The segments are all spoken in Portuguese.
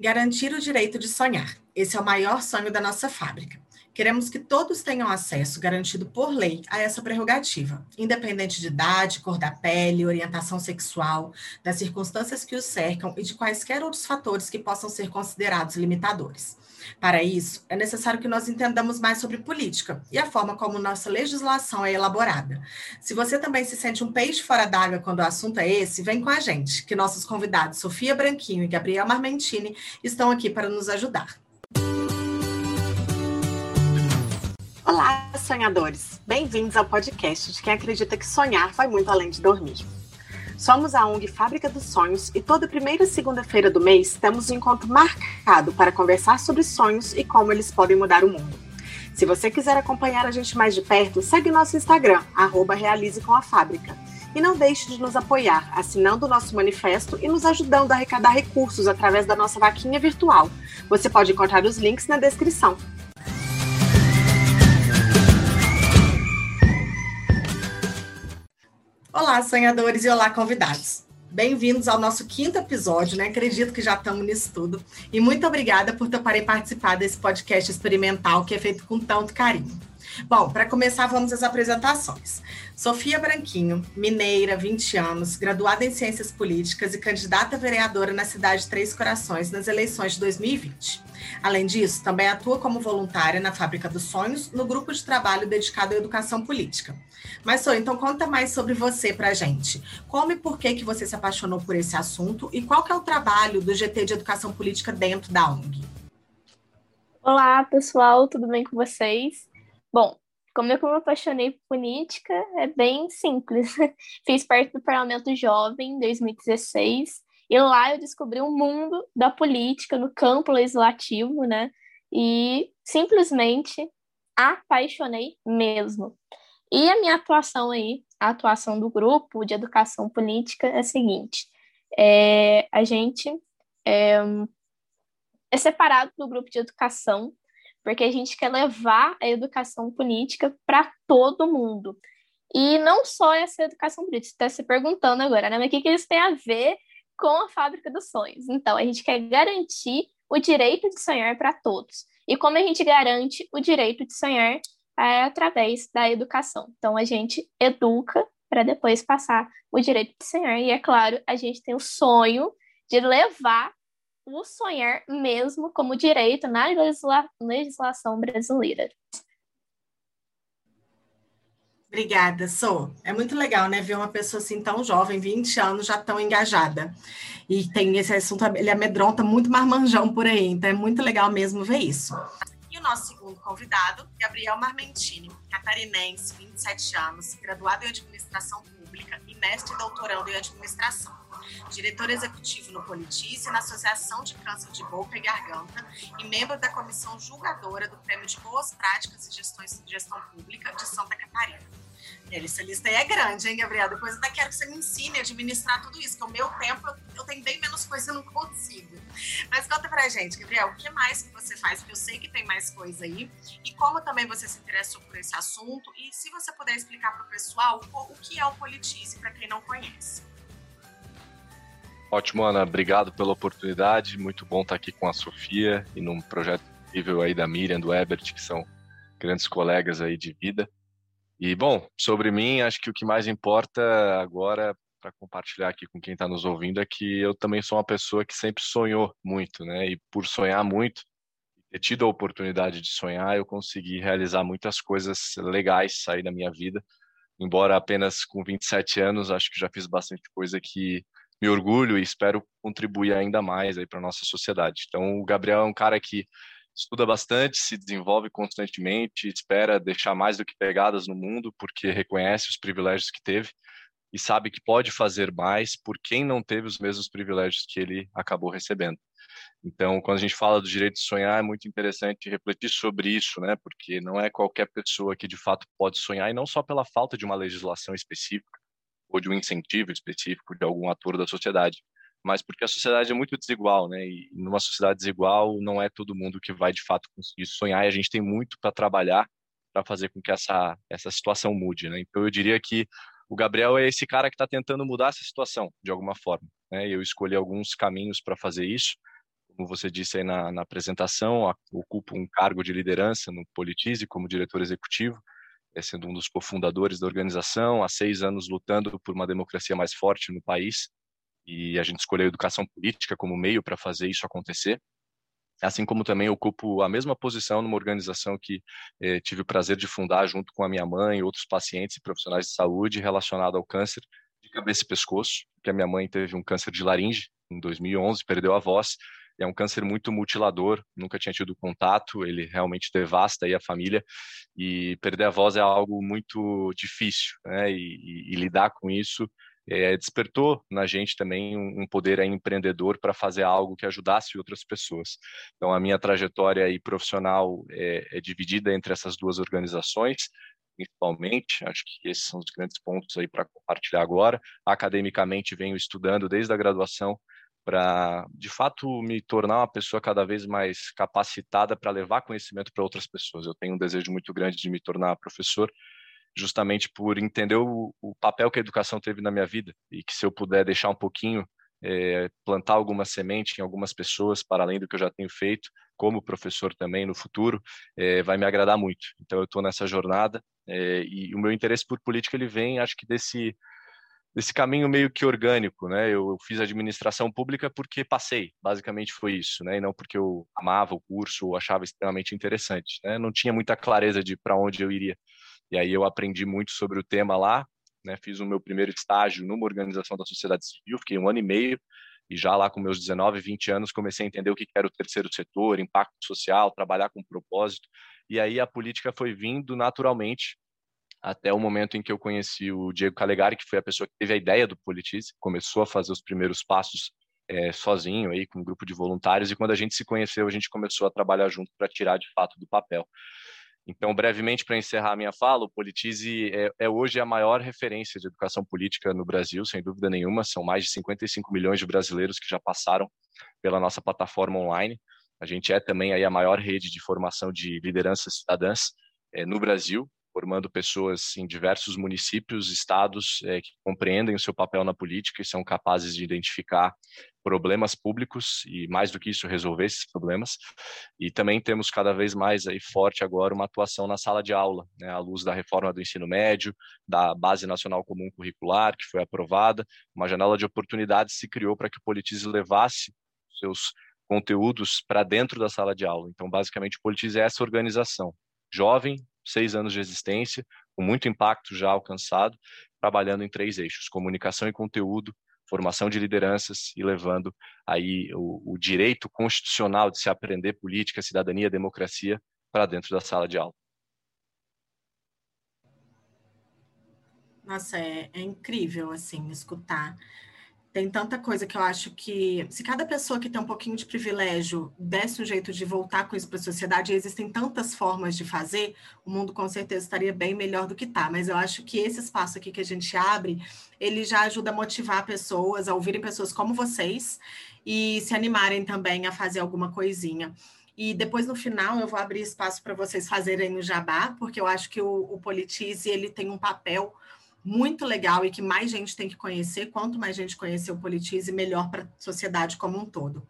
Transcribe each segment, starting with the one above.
Garantir o direito de sonhar. Esse é o maior sonho da nossa fábrica. Queremos que todos tenham acesso, garantido por lei, a essa prerrogativa, independente de idade, cor da pele, orientação sexual, das circunstâncias que os cercam e de quaisquer outros fatores que possam ser considerados limitadores. Para isso, é necessário que nós entendamos mais sobre política e a forma como nossa legislação é elaborada. Se você também se sente um peixe fora d'água quando o assunto é esse, vem com a gente, que nossos convidados Sofia Branquinho e Gabriel Marmentini estão aqui para nos ajudar. Olá, sonhadores! Bem-vindos ao podcast de quem acredita que sonhar vai muito além de dormir. Somos a ONG Fábrica dos Sonhos e toda primeira segunda-feira do mês temos um encontro marcado para conversar sobre sonhos e como eles podem mudar o mundo. Se você quiser acompanhar a gente mais de perto, segue nosso Instagram, arroba Realize com a Fábrica. E não deixe de nos apoiar assinando o nosso manifesto e nos ajudando a arrecadar recursos através da nossa vaquinha virtual. Você pode encontrar os links na descrição. Olá, sonhadores e olá, convidados. Bem-vindos ao nosso quinto episódio, né? Acredito que já estamos nisso tudo. E muito obrigada por toparem participar desse podcast experimental que é feito com tanto carinho. Bom, para começar, vamos às apresentações. Sofia Branquinho, mineira, 20 anos, graduada em Ciências Políticas e candidata vereadora na cidade de Três Corações nas eleições de 2020. Além disso, também atua como voluntária na Fábrica dos Sonhos, no grupo de trabalho dedicado à educação política. Mas, Sô, então conta mais sobre você para a gente. Como e por que, que você se apaixonou por esse assunto e qual que é o trabalho do GT de Educação Política dentro da ONG? Olá, pessoal, tudo bem com vocês? Bom, como eu me apaixonei por política, é bem simples. Fiz parte do Parlamento Jovem em 2016 e lá eu descobri um mundo da política no campo legislativo, né? E simplesmente apaixonei mesmo. E a minha atuação aí, a atuação do grupo de educação política é a seguinte: é, a gente é, é separado do grupo de educação porque a gente quer levar a educação política para todo mundo. E não só essa educação política, está se perguntando agora, né? Mas o que, que isso tem a ver com a fábrica dos sonhos? Então, a gente quer garantir o direito de sonhar para todos. E como a gente garante o direito de sonhar é através da educação. Então, a gente educa para depois passar o direito de sonhar. E, é claro, a gente tem o sonho de levar o sonhar mesmo como direito na legisla legislação brasileira. Obrigada, Sou. É muito legal, né, ver uma pessoa assim tão jovem, 20 anos, já tão engajada. E tem esse assunto, ele amedronta muito marmanjão por aí, então é muito legal mesmo ver isso. E o nosso segundo convidado, Gabriel Marmentini, catarinense, 27 anos, graduado em administração pública e mestre e doutorando em administração diretor executivo no Politice, na Associação de Câncer de Boca e Garganta e membro da comissão julgadora do Prêmio de Boas Práticas e Gestões, Gestão Pública de Santa Catarina. Essa lista aí é grande, hein, Gabriel? Depois eu até quero que você me ensine a administrar tudo isso, que o meu tempo eu tenho bem menos coisa e não consigo. Mas conta pra gente, Gabriel, o que mais que você faz? Porque eu sei que tem mais coisa aí. E como também você se interessou por esse assunto. E se você puder explicar para o pessoal o que é o Politice, para quem não conhece. Ótimo, Ana. Obrigado pela oportunidade. Muito bom estar aqui com a Sofia e num projeto incrível aí da Miriam, do Ebert, que são grandes colegas aí de vida. E, bom, sobre mim, acho que o que mais importa agora para compartilhar aqui com quem está nos ouvindo é que eu também sou uma pessoa que sempre sonhou muito, né? E por sonhar muito, ter tido a oportunidade de sonhar, eu consegui realizar muitas coisas legais aí da minha vida. Embora apenas com 27 anos, acho que já fiz bastante coisa que me orgulho e espero contribuir ainda mais aí para a nossa sociedade. Então, o Gabriel é um cara que estuda bastante, se desenvolve constantemente, espera deixar mais do que pegadas no mundo, porque reconhece os privilégios que teve e sabe que pode fazer mais por quem não teve os mesmos privilégios que ele acabou recebendo. Então, quando a gente fala do direito de sonhar, é muito interessante refletir sobre isso, né? Porque não é qualquer pessoa que de fato pode sonhar, e não só pela falta de uma legislação específica, ou de um incentivo específico de algum ator da sociedade, mas porque a sociedade é muito desigual, né? E numa sociedade desigual não é todo mundo que vai de fato conseguir sonhar e a gente tem muito para trabalhar para fazer com que essa essa situação mude, né? Então eu diria que o Gabriel é esse cara que está tentando mudar essa situação de alguma forma, né? Eu escolhi alguns caminhos para fazer isso, como você disse aí na, na apresentação, ocupo um cargo de liderança no Politize como diretor executivo, sendo um dos cofundadores da organização, há seis anos lutando por uma democracia mais forte no país, e a gente escolheu a educação política como meio para fazer isso acontecer. Assim como também ocupo a mesma posição numa organização que eh, tive o prazer de fundar junto com a minha mãe e outros pacientes e profissionais de saúde relacionado ao câncer de cabeça e pescoço, que a minha mãe teve um câncer de laringe em 2011, perdeu a voz, é um câncer muito mutilador, nunca tinha tido contato, ele realmente devasta a família e perder a voz é algo muito difícil, né? E, e, e lidar com isso é, despertou na gente também um, um poder empreendedor para fazer algo que ajudasse outras pessoas. Então a minha trajetória aí profissional é, é dividida entre essas duas organizações principalmente. Acho que esses são os grandes pontos aí para compartilhar agora. Academicamente, venho estudando desde a graduação para, de fato, me tornar uma pessoa cada vez mais capacitada para levar conhecimento para outras pessoas. Eu tenho um desejo muito grande de me tornar professor, justamente por entender o, o papel que a educação teve na minha vida e que se eu puder deixar um pouquinho é, plantar alguma semente em algumas pessoas, para além do que eu já tenho feito, como professor também no futuro, é, vai me agradar muito. Então, eu estou nessa jornada é, e o meu interesse por política ele vem, acho que desse desse caminho meio que orgânico, né? Eu, fiz administração pública porque passei, basicamente foi isso, né? E não porque eu amava o curso ou achava extremamente interessante, né? Não tinha muita clareza de para onde eu iria. E aí eu aprendi muito sobre o tema lá, né? Fiz o meu primeiro estágio numa organização da sociedade civil, fiquei um ano e meio e já lá com meus 19, 20 anos comecei a entender o que era o terceiro setor, impacto social, trabalhar com propósito. E aí a política foi vindo naturalmente até o momento em que eu conheci o Diego Calegari, que foi a pessoa que teve a ideia do Politize, começou a fazer os primeiros passos é, sozinho aí com um grupo de voluntários e quando a gente se conheceu a gente começou a trabalhar junto para tirar de fato do papel. Então, brevemente, para encerrar a minha fala, o Politize é, é, hoje a maior referência de educação política no Brasil, sem dúvida nenhuma. São mais de 55 milhões de brasileiros que já passaram pela nossa plataforma online. A gente é também aí a maior rede de formação de lideranças cidadãs é, no Brasil formando pessoas em diversos municípios, estados é, que compreendem o seu papel na política e são capazes de identificar problemas públicos e mais do que isso resolver esses problemas. E também temos cada vez mais aí forte agora uma atuação na sala de aula, né, à luz da reforma do ensino médio, da Base Nacional Comum Curricular que foi aprovada, uma janela de oportunidades se criou para que o Politize levasse seus conteúdos para dentro da sala de aula. Então, basicamente, o Politize é essa organização jovem, seis anos de existência, com muito impacto já alcançado, trabalhando em três eixos: comunicação e conteúdo, formação de lideranças e levando aí o, o direito constitucional de se aprender política, cidadania, democracia para dentro da sala de aula. Nossa, é, é incrível assim escutar tem tanta coisa que eu acho que, se cada pessoa que tem um pouquinho de privilégio desse um jeito de voltar com isso para a sociedade, existem tantas formas de fazer, o mundo com certeza estaria bem melhor do que está. Mas eu acho que esse espaço aqui que a gente abre, ele já ajuda a motivar pessoas, a ouvirem pessoas como vocês e se animarem também a fazer alguma coisinha. E depois, no final, eu vou abrir espaço para vocês fazerem o jabá, porque eu acho que o, o Politize ele tem um papel muito legal e que mais gente tem que conhecer. Quanto mais gente conhecer o Politize, melhor para a sociedade como um todo.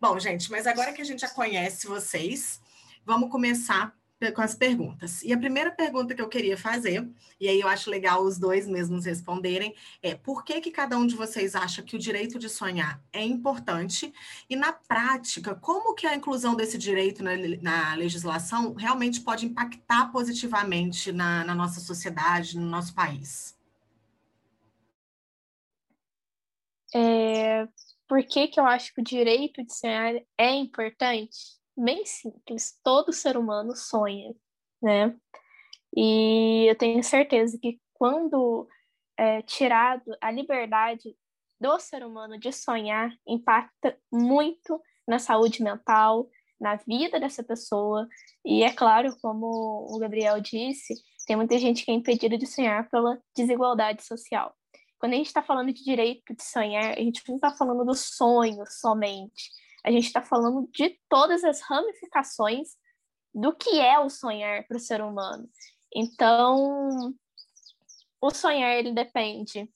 Bom, gente, mas agora que a gente já conhece vocês, vamos começar com as perguntas. E a primeira pergunta que eu queria fazer, e aí eu acho legal os dois mesmos responderem, é por que, que cada um de vocês acha que o direito de sonhar é importante? E na prática, como que a inclusão desse direito na, na legislação realmente pode impactar positivamente na, na nossa sociedade, no nosso país? É, por que, que eu acho que o direito de sonhar é importante? Bem simples. Todo ser humano sonha, né? E eu tenho certeza que quando é, tirado a liberdade do ser humano de sonhar, impacta muito na saúde mental, na vida dessa pessoa. E é claro, como o Gabriel disse, tem muita gente que é impedida de sonhar pela desigualdade social. Quando a gente está falando de direito de sonhar, a gente não está falando do sonho somente a gente está falando de todas as ramificações do que é o sonhar para o ser humano. Então, o sonhar ele depende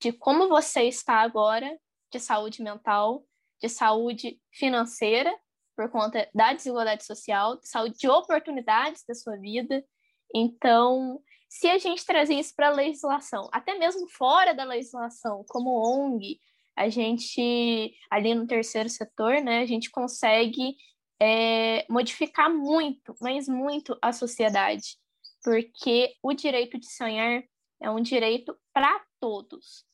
de como você está agora, de saúde mental, de saúde financeira, por conta da desigualdade social, saúde de oportunidades da sua vida. Então, se a gente trazer isso para a legislação, até mesmo fora da legislação, como ONG, a gente, ali no terceiro setor, né, a gente consegue é, modificar muito, mas muito a sociedade, porque o direito de sonhar é um direito para todos,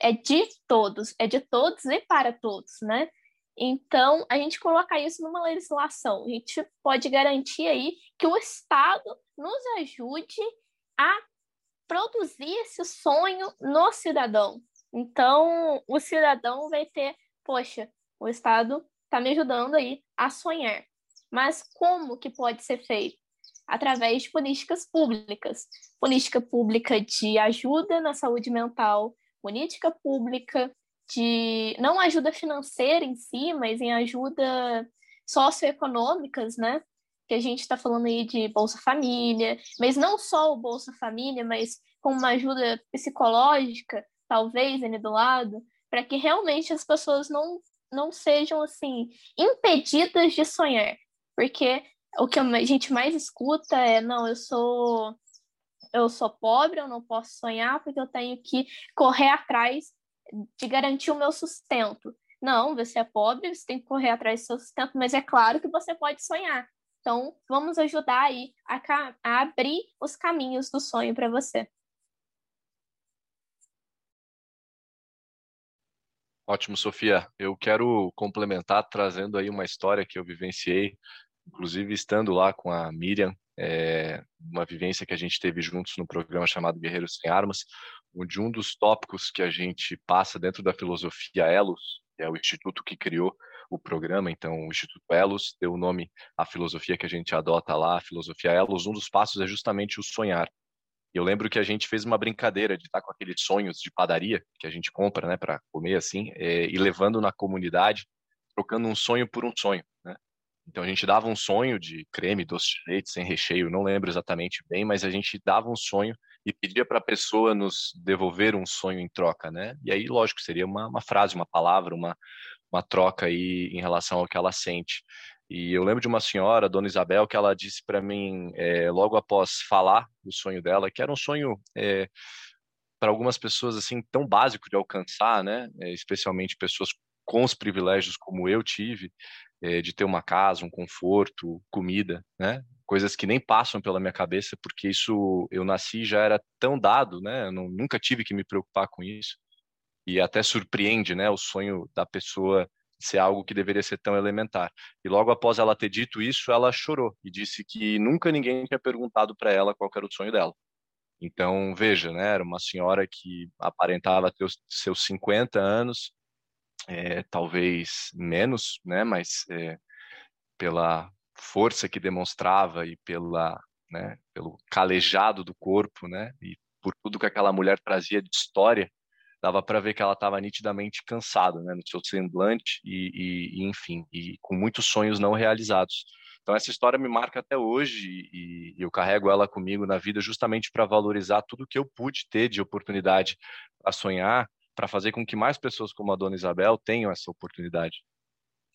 é de todos, é de todos e para todos, né? Então, a gente colocar isso numa legislação, a gente pode garantir aí que o Estado nos ajude a produzir esse sonho no cidadão. Então, o cidadão vai ter, poxa, o Estado está me ajudando aí a sonhar. Mas como que pode ser feito? Através de políticas públicas. Política pública de ajuda na saúde mental, política pública de não ajuda financeira em si, mas em ajuda socioeconômicas, né? Que a gente está falando aí de Bolsa Família, mas não só o Bolsa Família, mas com uma ajuda psicológica, talvez, ali do lado, para que realmente as pessoas não, não sejam, assim, impedidas de sonhar. Porque o que a gente mais escuta é, não, eu sou eu sou pobre, eu não posso sonhar porque eu tenho que correr atrás de garantir o meu sustento. Não, você é pobre, você tem que correr atrás do seu sustento, mas é claro que você pode sonhar. Então, vamos ajudar aí a, a abrir os caminhos do sonho para você. Ótimo, Sofia. Eu quero complementar trazendo aí uma história que eu vivenciei, inclusive estando lá com a Miriam, é, uma vivência que a gente teve juntos no programa chamado Guerreiros Sem Armas, onde um dos tópicos que a gente passa dentro da filosofia Elos, que é o instituto que criou o programa, então o Instituto Elos deu o nome à filosofia que a gente adota lá, a filosofia Elos, um dos passos é justamente o sonhar. Eu lembro que a gente fez uma brincadeira de estar com aqueles sonhos de padaria que a gente compra, né, para comer assim, é, e levando na comunidade, trocando um sonho por um sonho, né? Então a gente dava um sonho de creme, doce de leite, sem recheio, não lembro exatamente bem, mas a gente dava um sonho e pedia para a pessoa nos devolver um sonho em troca, né? E aí, lógico, seria uma, uma frase, uma palavra, uma, uma troca aí em relação ao que ela sente. E eu lembro de uma senhora, Dona Isabel, que ela disse para mim, é, logo após falar do sonho dela, que era um sonho é, para algumas pessoas assim tão básico de alcançar, né? É, especialmente pessoas com os privilégios como eu tive, de ter uma casa, um conforto, comida, né? Coisas que nem passam pela minha cabeça, porque isso eu nasci já era tão dado, né? Eu não, nunca tive que me preocupar com isso. E até surpreende, né? O sonho da pessoa ser algo que deveria ser tão elementar. E logo após ela ter dito isso, ela chorou e disse que nunca ninguém tinha perguntado para ela qual era o sonho dela. Então, veja, né, era uma senhora que aparentava ter os seus 50 anos, é, talvez menos, né, mas é, pela força que demonstrava e pela, né, pelo calejado do corpo, né, e por tudo que aquela mulher trazia de história, dava para ver que ela estava nitidamente cansada, né, no seu semblante e, e, e, enfim, e com muitos sonhos não realizados. Então essa história me marca até hoje e, e eu carrego ela comigo na vida justamente para valorizar tudo que eu pude ter de oportunidade a sonhar para fazer com que mais pessoas como a dona Isabel tenham essa oportunidade.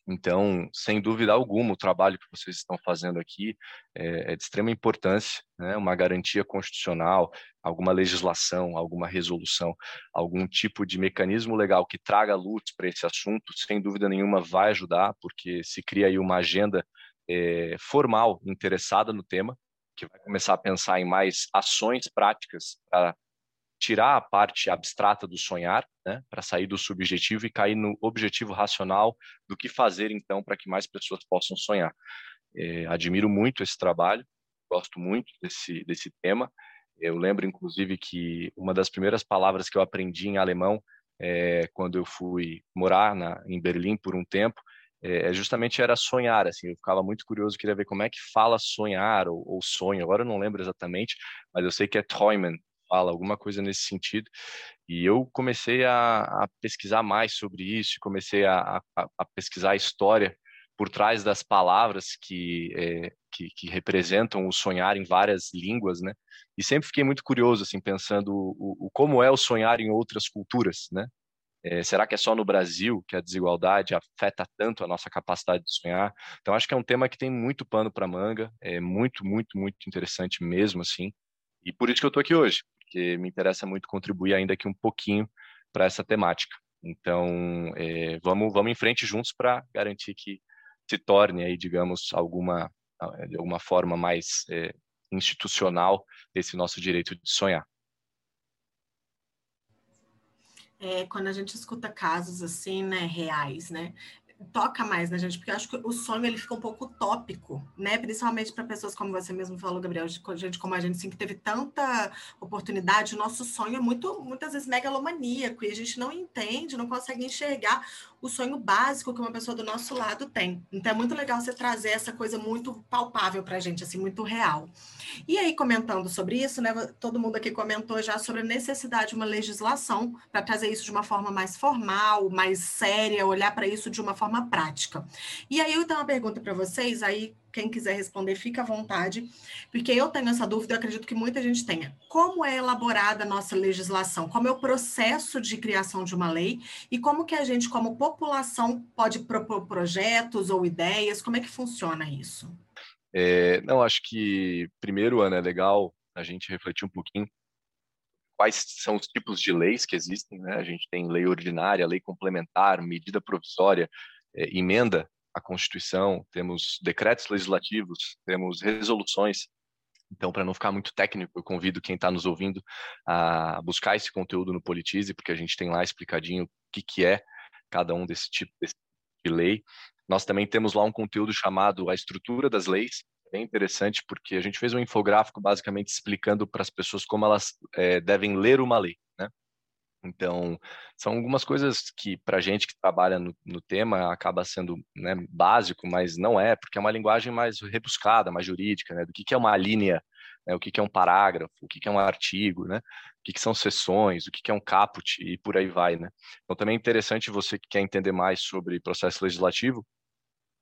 Então, sem dúvida alguma, o trabalho que vocês estão fazendo aqui é, é, de extrema importância, né? uma garantia constitucional, alguma legislação, alguma resolução, algum tipo de mecanismo legal que traga luz para esse assunto, sem dúvida nenhuma vai ajudar, porque se cria aí uma agenda é, formal interessada no tema, que vai começar a pensar em mais ações práticas para tirar a parte abstrata do sonhar, né, para sair do subjetivo e cair no objetivo racional do que fazer então para que mais pessoas possam sonhar. É, admiro muito esse trabalho, gosto muito desse desse tema. Eu lembro inclusive que uma das primeiras palavras que eu aprendi em alemão é, quando eu fui morar na, em Berlim por um tempo é, justamente era sonhar, assim, eu ficava muito curioso, queria ver como é que fala sonhar ou, ou sonho, agora eu não lembro exatamente, mas eu sei que é träumen, fala, alguma coisa nesse sentido. E eu comecei a, a pesquisar mais sobre isso, comecei a, a, a, pesquisar a história por trás das palavras que, é, que, que, representam o sonhar em várias línguas, né? E sempre fiquei muito curioso, assim, pensando o, o, como é o sonhar em outras culturas, né? É, será que é só no Brasil que a desigualdade afeta tanto a nossa capacidade de sonhar? Então, acho que é um tema que tem muito pano para manga, é muito, muito, muito interessante mesmo, assim. E por isso que eu estou aqui hoje, porque me interessa muito contribuir ainda aqui um pouquinho para essa temática. Então, é, vamos, vamos em frente juntos para garantir que se torne aí, digamos, alguma de alguma forma mais é, institucional esse nosso direito de sonhar. É, quando a gente escuta casos assim, né, reais, né, toca mais na gente, porque eu acho que o sonho ele fica um pouco utópico, né? Principalmente para pessoas como você mesmo falou, Gabriel, de gente como a gente, assim, que teve tanta oportunidade, o nosso sonho é muito, muitas vezes megalomaníaco, e a gente não entende, não consegue enxergar o sonho básico que uma pessoa do nosso lado tem. Então é muito legal você trazer essa coisa muito palpável para a gente, assim, muito real. E aí, comentando sobre isso, né? Todo mundo aqui comentou já sobre a necessidade de uma legislação para trazer isso de uma forma mais formal, mais séria, olhar para isso de uma forma prática. E aí eu tenho uma pergunta para vocês, aí quem quiser responder, fica à vontade, porque eu tenho essa dúvida, eu acredito que muita gente tenha. Como é elaborada a nossa legislação? Como é o processo de criação de uma lei? E como que a gente, como população, pode propor projetos ou ideias? Como é que funciona isso? É, não, acho que, primeiro, Ana, é legal a gente refletir um pouquinho quais são os tipos de leis que existem. Né? A gente tem lei ordinária, lei complementar, medida provisória, emenda a Constituição, temos decretos legislativos, temos resoluções. Então, para não ficar muito técnico, eu convido quem está nos ouvindo a buscar esse conteúdo no Politize, porque a gente tem lá explicadinho o que, que é cada um desse tipo de lei. Nós também temos lá um conteúdo chamado A Estrutura das Leis, é bem interessante, porque a gente fez um infográfico basicamente explicando para as pessoas como elas é, devem ler uma lei. Né? Então, são algumas coisas que, para a gente que trabalha no, no tema, acaba sendo né, básico, mas não é, porque é uma linguagem mais rebuscada, mais jurídica, né, do que, que é uma linha, né, o que, que é um parágrafo, o que, que é um artigo, né, o que, que são sessões, o que, que é um caput e por aí vai. Né. Então, também é interessante você que quer entender mais sobre processo legislativo,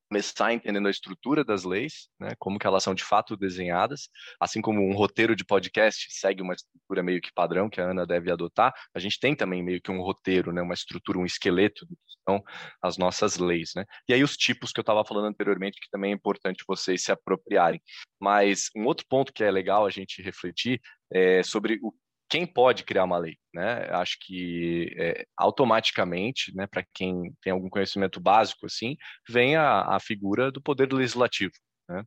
começar entendendo a estrutura das leis, né, como que elas são de fato desenhadas, assim como um roteiro de podcast segue uma estrutura meio que padrão que a Ana deve adotar, a gente tem também meio que um roteiro, né, uma estrutura, um esqueleto do que são as nossas leis, né? E aí os tipos que eu estava falando anteriormente que também é importante vocês se apropriarem. Mas um outro ponto que é legal a gente refletir é sobre o quem pode criar uma lei, né? Acho que é, automaticamente, né, para quem tem algum conhecimento básico assim, vem a, a figura do poder legislativo, né?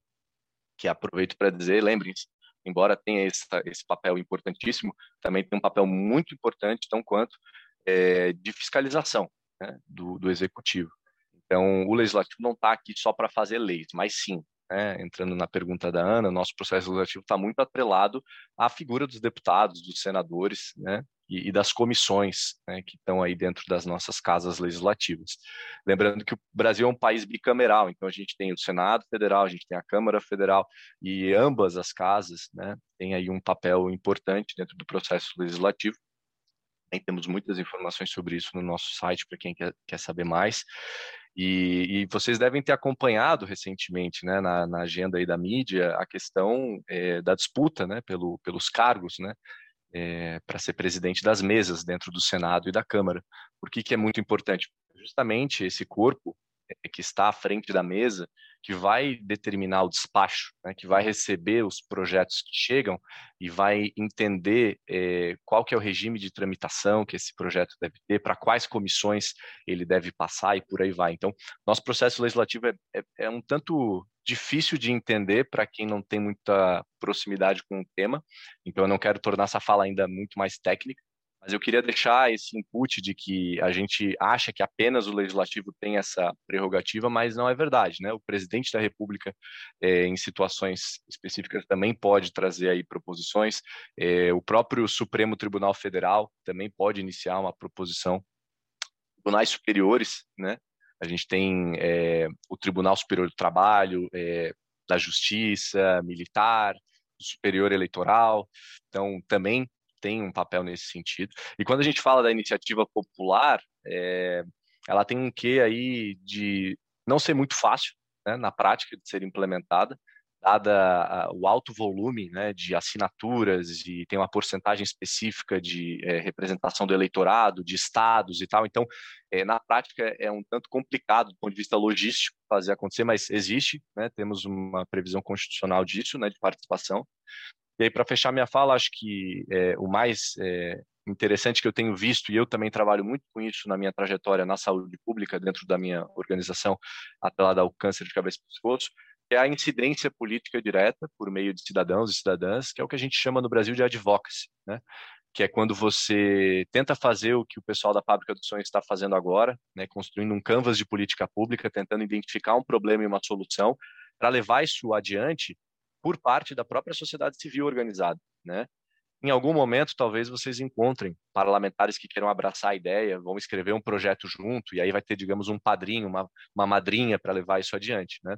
Que aproveito para dizer, lembrem-se, embora tenha esse, esse papel importantíssimo, também tem um papel muito importante, tão quanto é, de fiscalização né, do, do executivo. Então, o legislativo não está aqui só para fazer leis, mas sim né, entrando na pergunta da Ana, nosso processo legislativo está muito atrelado à figura dos deputados, dos senadores, né, e, e das comissões né, que estão aí dentro das nossas casas legislativas. Lembrando que o Brasil é um país bicameral, então a gente tem o Senado Federal, a gente tem a Câmara Federal, e ambas as casas né, têm aí um papel importante dentro do processo legislativo. Também temos muitas informações sobre isso no nosso site para quem quer, quer saber mais. E, e, vocês devem ter acompanhado recentemente, né, na, na agenda aí da mídia, a questão é, da disputa, né, pelo, pelos cargos, né, é, para ser presidente das mesas dentro do Senado e da Câmara. Por que, que é muito importante? Justamente esse corpo é, que está à frente da mesa, que vai determinar o despacho, né, que vai receber os projetos que chegam e vai entender é, qual que é o regime de tramitação que esse projeto deve ter, para quais comissões ele deve passar e por aí vai. Então, nosso processo legislativo é, é, é um tanto difícil de entender para quem não tem muita proximidade com o tema, então eu não quero tornar essa fala ainda muito mais técnica, mas eu queria deixar esse input de que a gente acha que apenas o legislativo tem essa prerrogativa, mas não é verdade, né? O presidente da República, é, em situações específicas, também pode trazer aí proposições. É, o próprio Supremo Tribunal Federal também pode iniciar uma proposição. Tribunais superiores, né? A gente tem é, o Tribunal Superior do Trabalho, da Justiça, Militar, Superior Eleitoral. Então, também tem um papel nesse sentido. E quando a gente fala da iniciativa popular, é, ela tem um quê aí de não ser muito fácil né, na prática de ser implementada. dada o alto volume né, de assinaturas e tem uma porcentagem específica de é, representação do eleitorado, de estados e tal. Então, é, na prática, é um tanto complicado do ponto de vista logístico fazer acontecer, mas existe, né, temos uma previsão constitucional disso, né, de participação. E aí, para fechar minha fala, acho que é, o mais interessante que eu tenho visto, e eu também trabalho muito com isso na minha trajetória na saúde pública, dentro da minha organização atrelada ao câncer de cabeça e pescoço, é a incidência política direta por meio de cidadãos e cidadãs, que é o que a gente chama no Brasil de advocacy, né? que é quando você tenta fazer o que o pessoal da Fábrica do Sonho está fazendo agora, né? construindo um canvas de política pública, tentando identificar um problema e uma solução, para levar isso adiante por parte da própria sociedade civil organizada. Né? Em algum momento, talvez vocês encontrem parlamentares que queiram abraçar a ideia, vão escrever um projeto junto, e aí vai ter, digamos, um padrinho, uma, uma madrinha para levar isso adiante. Né?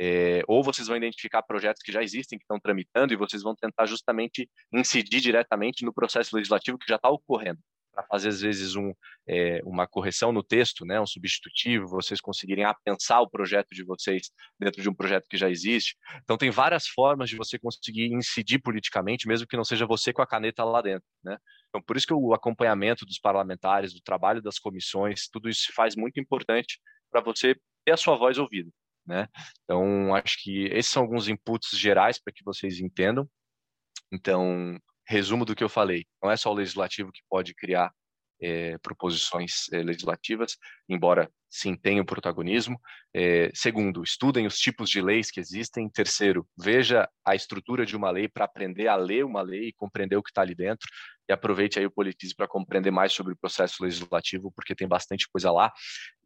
É, ou vocês vão identificar projetos que já existem, que estão tramitando, e vocês vão tentar justamente incidir diretamente no processo legislativo que já está ocorrendo, para fazer, às vezes, um, é, uma correção no texto, né, um substitutivo, vocês conseguirem apensar o projeto de vocês dentro de um projeto que já existe. Então, tem várias formas de você conseguir incidir politicamente, mesmo que não seja você com a caneta lá dentro. Né? Então, por isso que o acompanhamento dos parlamentares, do trabalho das comissões, tudo isso se faz muito importante para você ter a sua voz ouvida. Né? Então, acho que esses são alguns inputs gerais para que vocês entendam. Então, resumo do que eu falei: não é só o legislativo que pode criar é, proposições é, legislativas, embora sim tenham protagonismo. É, segundo, estudem os tipos de leis que existem. Terceiro, veja a estrutura de uma lei para aprender a ler uma lei e compreender o que está ali dentro e aproveite aí o Politize para compreender mais sobre o processo legislativo, porque tem bastante coisa lá.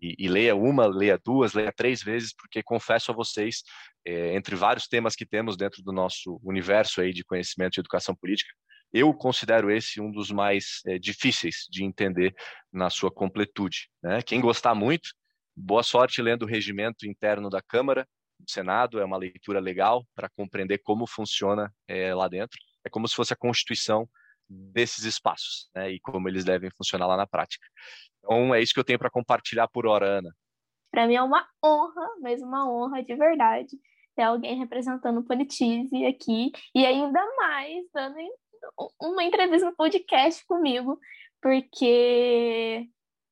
E, e leia uma, leia duas, leia três vezes, porque confesso a vocês, é, entre vários temas que temos dentro do nosso universo aí de conhecimento de educação política, eu considero esse um dos mais é, difíceis de entender na sua completude. Né? Quem gostar muito, boa sorte lendo o regimento interno da Câmara, do Senado, é uma leitura legal para compreender como funciona é, lá dentro. É como se fosse a Constituição desses espaços, né, e como eles devem funcionar lá na prática. Então, é isso que eu tenho para compartilhar por hora, Ana. Para mim é uma honra, mas uma honra de verdade, ter alguém representando o Politize aqui, e ainda mais dando uma entrevista no podcast comigo, porque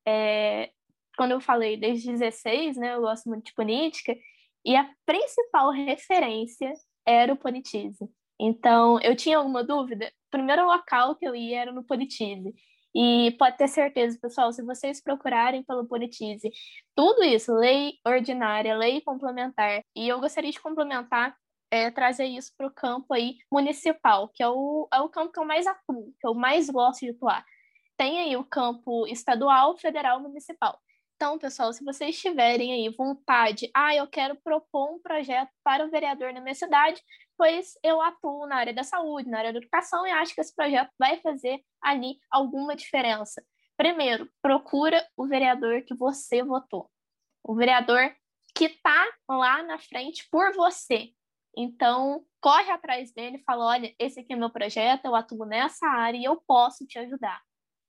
é, quando eu falei desde 16, né, eu gosto muito de política, e a principal referência era o Politize. Então, eu tinha alguma dúvida? O primeiro local que eu ia era no Politize. E pode ter certeza, pessoal, se vocês procurarem pelo Politize, tudo isso, lei ordinária, lei complementar, e eu gostaria de complementar, é, trazer isso para o campo aí municipal, que é o, é o campo que eu mais atuo, que eu mais gosto de atuar. Tem aí o campo estadual, federal, municipal. Então, pessoal, se vocês tiverem aí vontade, ah, eu quero propor um projeto para o vereador na minha cidade, pois eu atuo na área da saúde, na área da educação e acho que esse projeto vai fazer ali alguma diferença. Primeiro, procura o vereador que você votou. O vereador que está lá na frente por você. Então, corre atrás dele e fala: olha, esse aqui é meu projeto, eu atuo nessa área e eu posso te ajudar.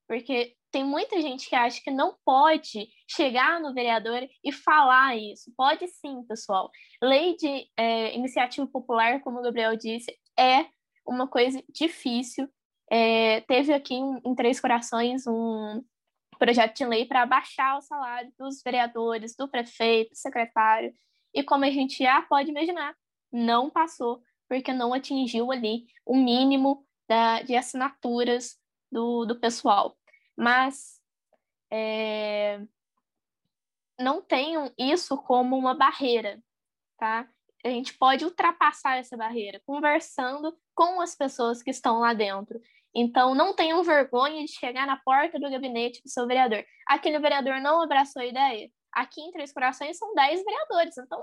Porque tem muita gente que acha que não pode chegar no vereador e falar isso. Pode sim, pessoal. Lei de é, iniciativa popular, como o Gabriel disse, é uma coisa difícil. É, teve aqui em, em Três Corações um projeto de lei para abaixar o salário dos vereadores, do prefeito, secretário. E como a gente já pode imaginar, não passou, porque não atingiu ali o mínimo da, de assinaturas do, do pessoal mas é, não tenham isso como uma barreira, tá? A gente pode ultrapassar essa barreira conversando com as pessoas que estão lá dentro. Então, não tenham vergonha de chegar na porta do gabinete do seu vereador. Aquele vereador não abraçou a ideia. Aqui em Três Corações são 10 vereadores, então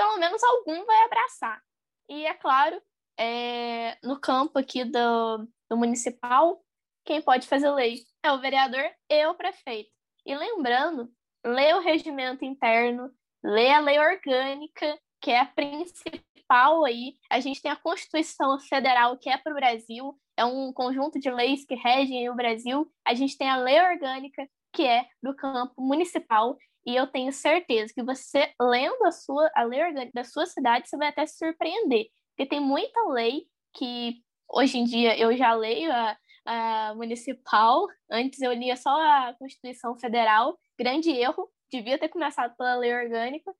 pelo menos algum vai abraçar. E é claro, é, no campo aqui do, do municipal, quem pode fazer lei é o vereador e o prefeito. E lembrando, lê o regimento interno, lê a lei orgânica, que é a principal aí. A gente tem a Constituição Federal, que é para o Brasil, é um conjunto de leis que regem o Brasil. A gente tem a lei orgânica, que é do campo municipal. E eu tenho certeza que você, lendo a, sua, a lei orgânica da sua cidade, você vai até se surpreender. Porque tem muita lei que, hoje em dia, eu já leio a, a municipal, antes eu lia só a Constituição Federal, grande erro, devia ter começado pela lei orgânica,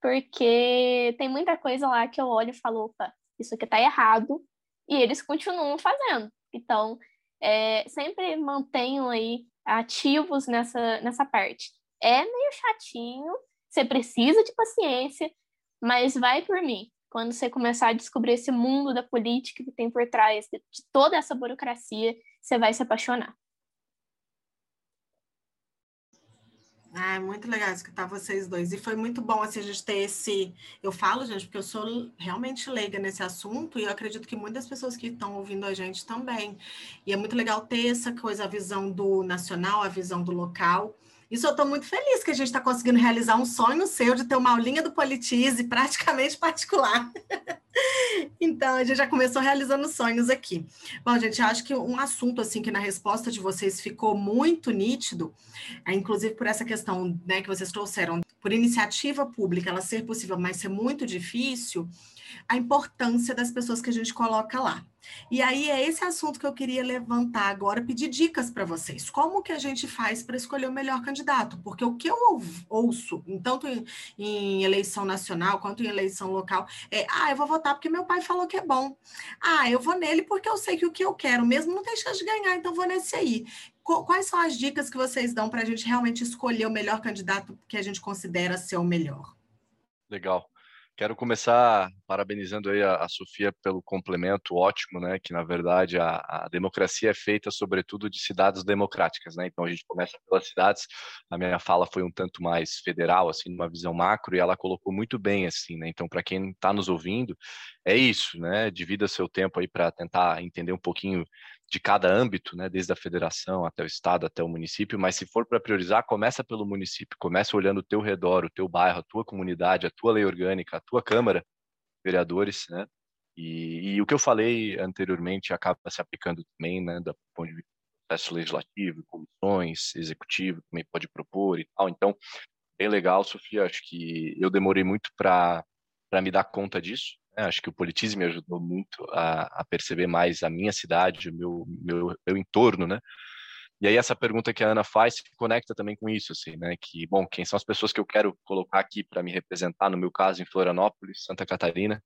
porque tem muita coisa lá que eu olho e falo, opa, isso aqui tá errado, e eles continuam fazendo. Então, é, sempre mantenham aí ativos nessa, nessa parte. É meio chatinho, você precisa de paciência, mas vai por mim. Quando você começar a descobrir esse mundo da política que tem por trás de toda essa burocracia, você vai se apaixonar. Ah, é muito legal escutar vocês dois. E foi muito bom assim, a gente ter esse. Eu falo, gente, porque eu sou realmente leiga nesse assunto e eu acredito que muitas pessoas que estão ouvindo a gente também. E é muito legal ter essa coisa, a visão do nacional, a visão do local. Isso eu estou muito feliz que a gente está conseguindo realizar um sonho seu de ter uma aulinha do Politize praticamente particular. então, a gente já começou realizando sonhos aqui. Bom, gente, acho que um assunto assim que na resposta de vocês ficou muito nítido, é, inclusive por essa questão né, que vocês trouxeram, por iniciativa pública, ela ser possível, mas ser muito difícil, a importância das pessoas que a gente coloca lá. E aí é esse assunto que eu queria levantar agora, pedir dicas para vocês. Como que a gente faz para escolher o melhor candidato? Porque o que eu ouço, tanto em, em, eleição nacional quanto em eleição local, é: ah, eu vou votar porque meu pai falou que é bom. Ah, eu vou nele porque eu sei que o que eu quero mesmo não tem chance de ganhar, então vou nesse aí. Quais são as dicas que vocês dão para a gente realmente escolher o melhor candidato que a gente considera ser o melhor? Legal. Quero começar parabenizando aí a, a, Sofia pelo complemento ótimo, né? Que na verdade a, a, democracia é feita sobretudo de cidades democráticas, né? Então a gente começa pelas cidades. A minha fala foi um tanto mais federal, assim, numa visão macro, e ela colocou muito bem, assim, né? Então para quem está nos ouvindo, é isso, né? Divida seu tempo aí para tentar entender um pouquinho de cada âmbito, né, desde a federação até o estado, até o município, mas se for para priorizar, começa pelo município, começa olhando o teu redor, o teu bairro, a tua comunidade, a tua lei orgânica, a tua câmara, vereadores, né, e, e o que eu falei anteriormente acaba se aplicando também, né, do ponto de vista do processo legislativo, comissões, executivo, também pode propor e tal, então, bem legal, Sofia, acho que eu demorei muito para me dar conta disso? Acho que o politismo me ajudou muito a, a, perceber mais a minha cidade, o meu, meu, meu entorno, né? E aí essa pergunta que a Ana faz se conecta também com isso, assim, né? Que, bom, quem são as pessoas que eu quero colocar aqui para me representar, no meu caso, em Florianópolis, Santa Catarina,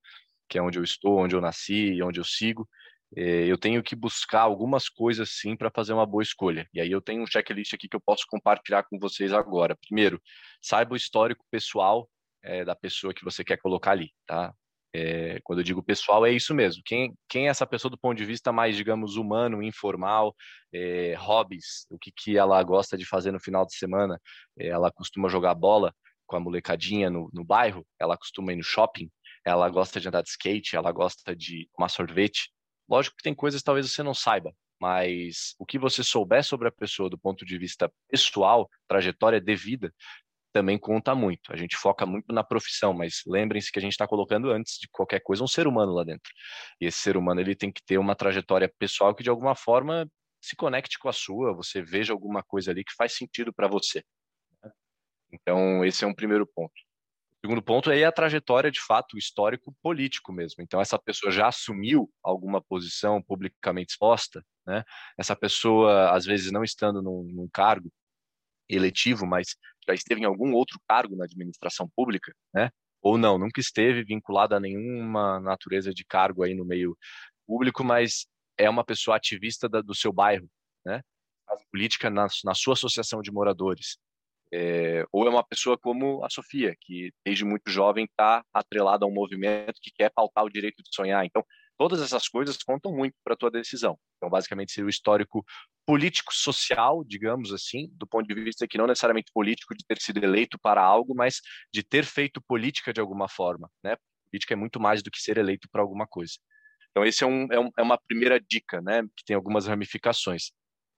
que é onde eu estou, onde eu nasci e onde eu sigo. Eh, eu tenho que buscar algumas coisas, sim, para fazer uma boa escolha. E aí eu tenho um checklist aqui que eu posso compartilhar com vocês agora. Primeiro, saiba o histórico pessoal é, da pessoa que você quer colocar ali, tá? É, quando eu digo pessoal, é isso mesmo. Quem, quem é essa pessoa do ponto de vista mais, digamos, humano, informal, é, hobbies, o que, que ela gosta de fazer no final de semana? É, ela costuma jogar bola com a molecadinha no, no bairro, ela costuma ir no shopping, ela gosta de andar de skate, ela gosta de tomar sorvete. Lógico que tem coisas que talvez você não saiba, mas o que você souber sobre a pessoa do ponto de vista pessoal, trajetória de vida, também conta muito. A gente foca muito na profissão, mas lembrem-se que a gente está colocando antes de qualquer coisa um ser humano lá dentro. E esse ser humano ele tem que ter uma trajetória pessoal que de alguma forma se conecte com a sua, você veja alguma coisa ali que faz sentido para você. Então esse é um primeiro ponto. O segundo ponto é a trajetória de fato histórico político mesmo. Então essa pessoa já assumiu alguma posição publicamente exposta, né? Essa pessoa às vezes não estando num, num cargo eletivo, mas já esteve em algum outro cargo na administração pública, né? Ou não, nunca esteve vinculado a nenhuma natureza de cargo aí no meio público, mas é uma pessoa ativista da, do seu bairro, né? Faz política na, na sua associação de moradores. É, ou é uma pessoa como a Sofia, que desde muito jovem está atrelada a um movimento que quer pautar o direito de sonhar. Então, Todas essas coisas contam muito para a tua decisão. Então, basicamente, seria o histórico político-social, digamos assim, do ponto de vista que não necessariamente político de ter sido eleito para algo, mas de ter feito política de alguma forma. Né? Política é muito mais do que ser eleito para alguma coisa. Então, esse é, um, é, um, é uma primeira dica, né, que tem algumas ramificações.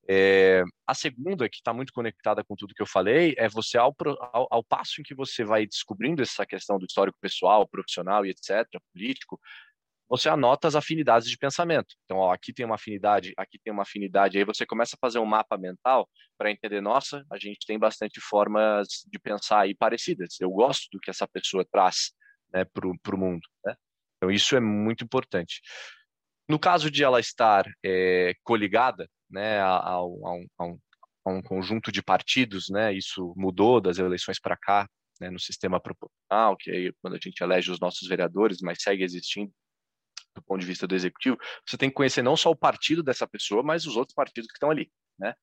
É, a segunda, que está muito conectada com tudo que eu falei, é você, ao, ao, ao, passo em que você vai descobrindo essa questão do histórico pessoal, profissional e etc., político, você anota as afinidades de pensamento. Então, ó, aqui tem uma afinidade, aqui tem uma afinidade. Aí você começa a fazer um mapa mental para entender, nossa, a gente tem bastante formas de pensar aí parecidas. Eu gosto do que essa pessoa traz né, para o mundo. Né? Então, isso é muito importante. No caso de ela estar é, coligada né, a, a, a, um, a, um, conjunto de partidos, né, isso mudou das eleições para cá, né, no sistema proporcional, que é quando a gente elege os nossos vereadores, mas segue existindo do ponto de vista do executivo, você tem que conhecer não só o partido dessa pessoa, mas os outros partidos que estão ali, né?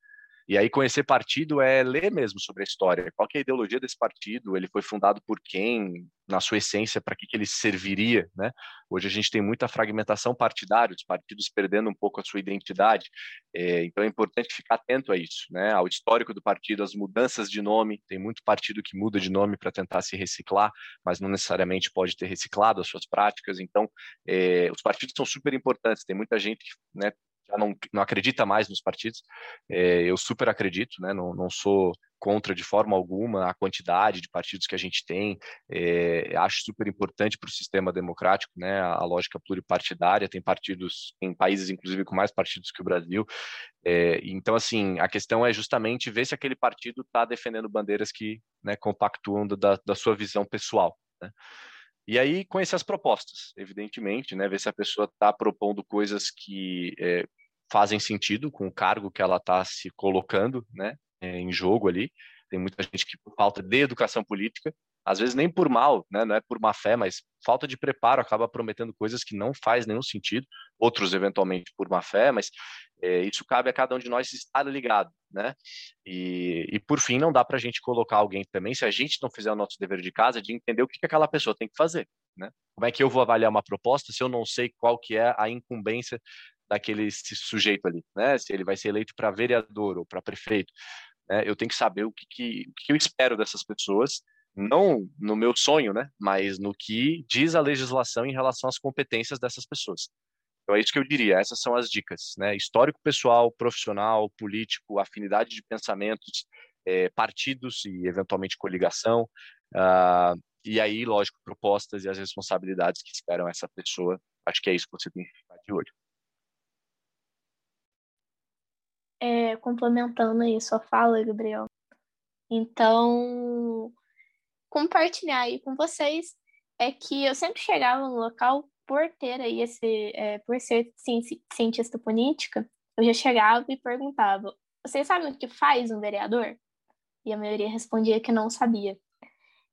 E aí conhecer partido é ler mesmo sobre a história. Qual é a ideologia desse partido? Ele foi fundado por quem? Na sua essência, para que, que ele serviria? Né? Hoje a gente tem muita fragmentação partidária, os partidos perdendo um pouco a sua identidade. É, então é importante ficar atento a isso, né? ao histórico do partido, às mudanças de nome. Tem muito partido que muda de nome para tentar se reciclar, mas não necessariamente pode ter reciclado as suas práticas. Então, é, os partidos são super importantes. Tem muita gente né, já não, não acredita mais nos partidos. É, eu super acredito, né? Não, não sou contra de forma alguma a quantidade de partidos que a gente tem. É, acho super importante para o sistema democrático, né? A, lógica pluripartidária. Tem partidos, em países inclusive com mais partidos que o Brasil. É, então, assim, a questão é justamente ver se aquele partido está defendendo bandeiras que né, compactuam da, da sua visão pessoal. Né? E aí conhecer as propostas, evidentemente, né? Ver se a pessoa está propondo coisas que é, fazem sentido com o cargo que ela está se colocando né, é, em jogo ali. Tem muita gente que, por falta de educação política, às vezes nem por mal, né, não é por má fé, mas falta de preparo, acaba prometendo coisas que não faz nenhum sentido, outros eventualmente por má fé, mas é, isso cabe a cada um de nós estar ligado, né? E, e por fim, não dá para a gente colocar alguém também, se a gente não fizer o nosso dever de casa, de entender o que, que aquela pessoa tem que fazer, né? Como é que eu vou avaliar uma proposta se eu não sei qual que é a incumbência daquele sujeito ali, né? Se ele vai ser eleito para vereador ou para prefeito, né? Eu tenho que saber o que, que, o que eu espero dessas pessoas, não no meu sonho, né? Mas no que diz a legislação em relação às competências dessas pessoas. Então é isso que eu diria. Essas são as dicas, né? Histórico pessoal, profissional, político, afinidade de pensamentos, é, partidos e eventualmente coligação. Uh, e aí, lógico, propostas e as responsabilidades que esperam essa pessoa. Acho que é isso que você tem que ficar de olho. É, complementando aí sua fala, Gabriel. Então, compartilhar aí com vocês é que eu sempre chegava no local por ter aí esse, é, por ser cientista política, eu já chegava e perguntava: vocês sabem o que faz um vereador? E a maioria respondia que não sabia.